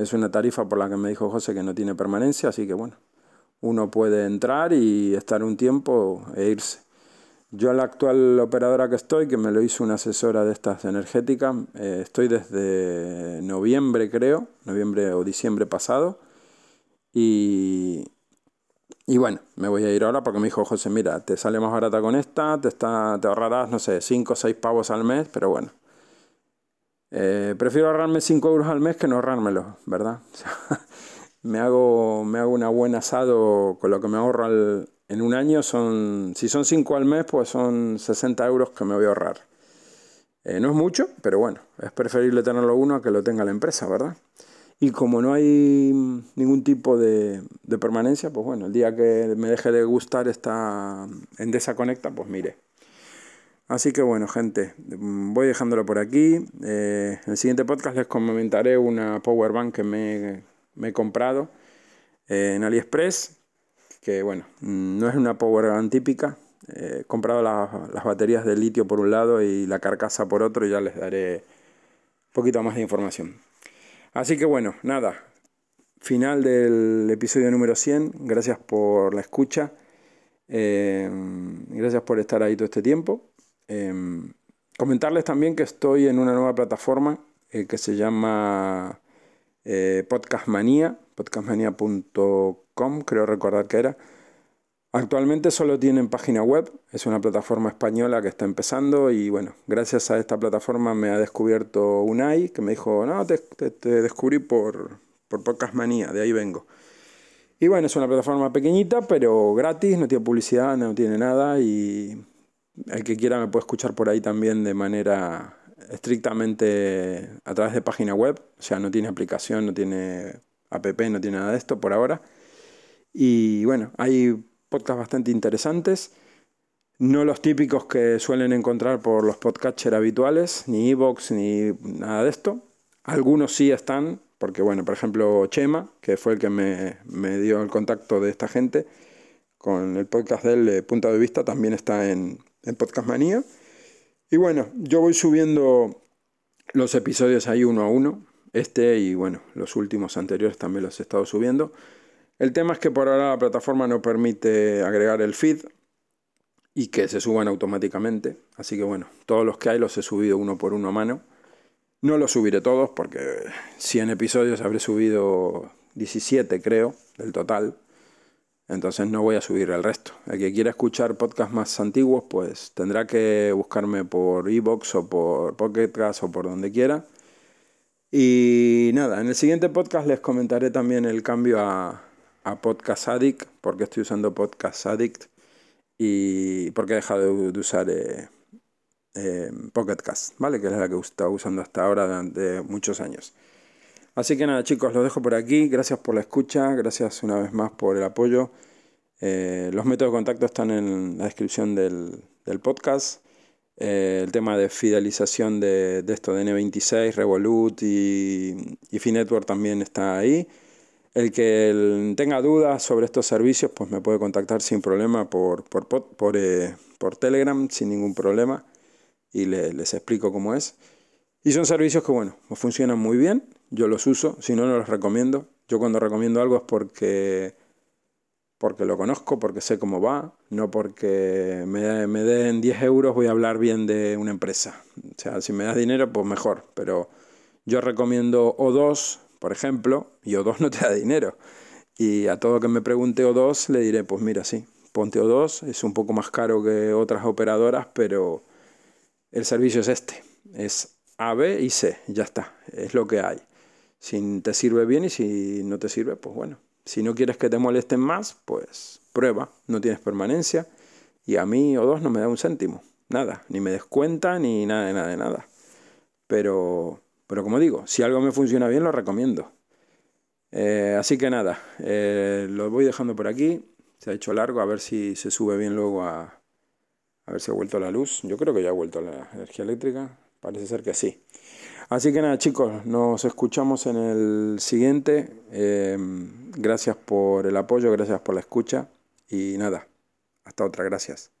es una tarifa por la que me dijo José que no tiene permanencia, así que bueno, uno puede entrar y estar un tiempo e irse. Yo la actual operadora que estoy, que me lo hizo una asesora de estas energéticas, eh, estoy desde noviembre creo, noviembre o diciembre pasado, y, y bueno, me voy a ir ahora porque me dijo José, mira, te sale más barata con esta, te, está, te ahorrarás, no sé, 5 o 6 pavos al mes, pero bueno, eh, prefiero ahorrarme 5 euros al mes que no ahorrármelo, ¿verdad? *laughs* me, hago, me hago una buena asado con lo que me ahorro en un año. Son, si son 5 al mes, pues son 60 euros que me voy a ahorrar. Eh, no es mucho, pero bueno, es preferible tenerlo uno a que lo tenga la empresa, ¿verdad? Y como no hay ningún tipo de, de permanencia, pues bueno, el día que me deje de gustar esta en Conecta, pues mire, Así que bueno, gente, voy dejándolo por aquí. Eh, en el siguiente podcast les comentaré una power bank que me, he comprado eh, en AliExpress, que bueno, no es una power bank típica. he comprado las baterías de litio por un lado y la carcasa por otro y ya les daré un poquito más de información. Así que bueno, nada, final del episodio número 100. Gracias por la escucha. Eh, gracias por estar ahí todo este tiempo. Em, comentarles también que estoy en una nueva plataforma eh, que se llama eh, Podcastmania, podcastmania.com, creo recordar que era. Actualmente solo tienen página web, es una plataforma española que está empezando y bueno, gracias a esta plataforma me ha descubierto Unai, que me dijo, no, te, descubrí por, por Podcastmania, de ahí vengo. Y bueno, es una plataforma pequeñita, pero gratis, no tiene publicidad, no tiene nada y el que quiera me puede escuchar por ahí también de manera estrictamente a través de página web. O sea, no tiene aplicación, no tiene app, no tiene nada de esto por ahora. Y bueno, hay podcasts bastante interesantes. No los típicos que suelen encontrar por los podcatchers habituales, ni Evox, ni nada de esto. Algunos sí están, porque bueno, por ejemplo, Chema, que fue el que me, me dio el contacto de esta gente, con el podcast del Punto de Vista, también está en, en Podcast Manía. Y bueno, yo voy subiendo los episodios ahí uno a uno. Este y bueno, los últimos anteriores también los he estado subiendo. El tema es que por ahora la plataforma no permite agregar el feed y que se suban automáticamente. Así que bueno, todos los que hay los he subido uno por uno a mano. No los subiré todos porque 100 episodios habré subido 17 creo del total. Entonces no voy a subir el resto. El que quiera escuchar podcasts más antiguos pues tendrá que buscarme por Evox o por Pocket o por donde quiera. Y nada, en el siguiente podcast les comentaré también el cambio a, a Podcast Addict, porque estoy usando Podcast Addict y porque he dejado de, usar eh, eh, Pocket Cast, ¿vale? Que es la que estaba usando hasta ahora durante muchos años. Así que nada, chicos, los dejo por aquí. Gracias por la escucha, gracias una vez más por el apoyo. Eh, los métodos de contacto están en la descripción del, podcast. el tema de fidelización de, esto de N26, Revolut y, y Finetwork también está ahí. El que tenga dudas sobre estos servicios, pues me puede contactar sin problema por, por, por, eh, Telegram, sin ningún problema, y les explico cómo es. Y son servicios que, bueno, funcionan muy bien, yo los uso, si no, no los recomiendo. Yo cuando recomiendo algo es porque, porque lo conozco, porque sé cómo va, no porque me, me den 10 euros voy a hablar bien de una empresa. O sea, si me das dinero, pues mejor, pero yo recomiendo O2 por ejemplo, y O2 no te da dinero. Y a todo que me pregunte O2 le diré, pues mira, sí, ponte O2, es un poco más caro que otras operadoras, pero el servicio es este, es A, B y C, ya está, es lo que hay. Si te sirve bien y si no te sirve, pues bueno. Si no quieres que te molesten más, pues prueba, no tienes permanencia. Y a mí O2 no me da un céntimo, nada, ni me descuenta ni nada de nada de nada. Pero pero como digo, si algo me funciona bien, lo recomiendo. Eh, así que nada, eh, lo voy dejando por aquí. Se ha hecho largo, a ver si se sube bien luego a... A ver si ha vuelto la luz. Yo creo que ya ha vuelto la energía eléctrica. Parece ser que sí. Así que nada, chicos, nos escuchamos en el siguiente. Eh, gracias por el apoyo, gracias por la escucha. Y nada, hasta otra, gracias.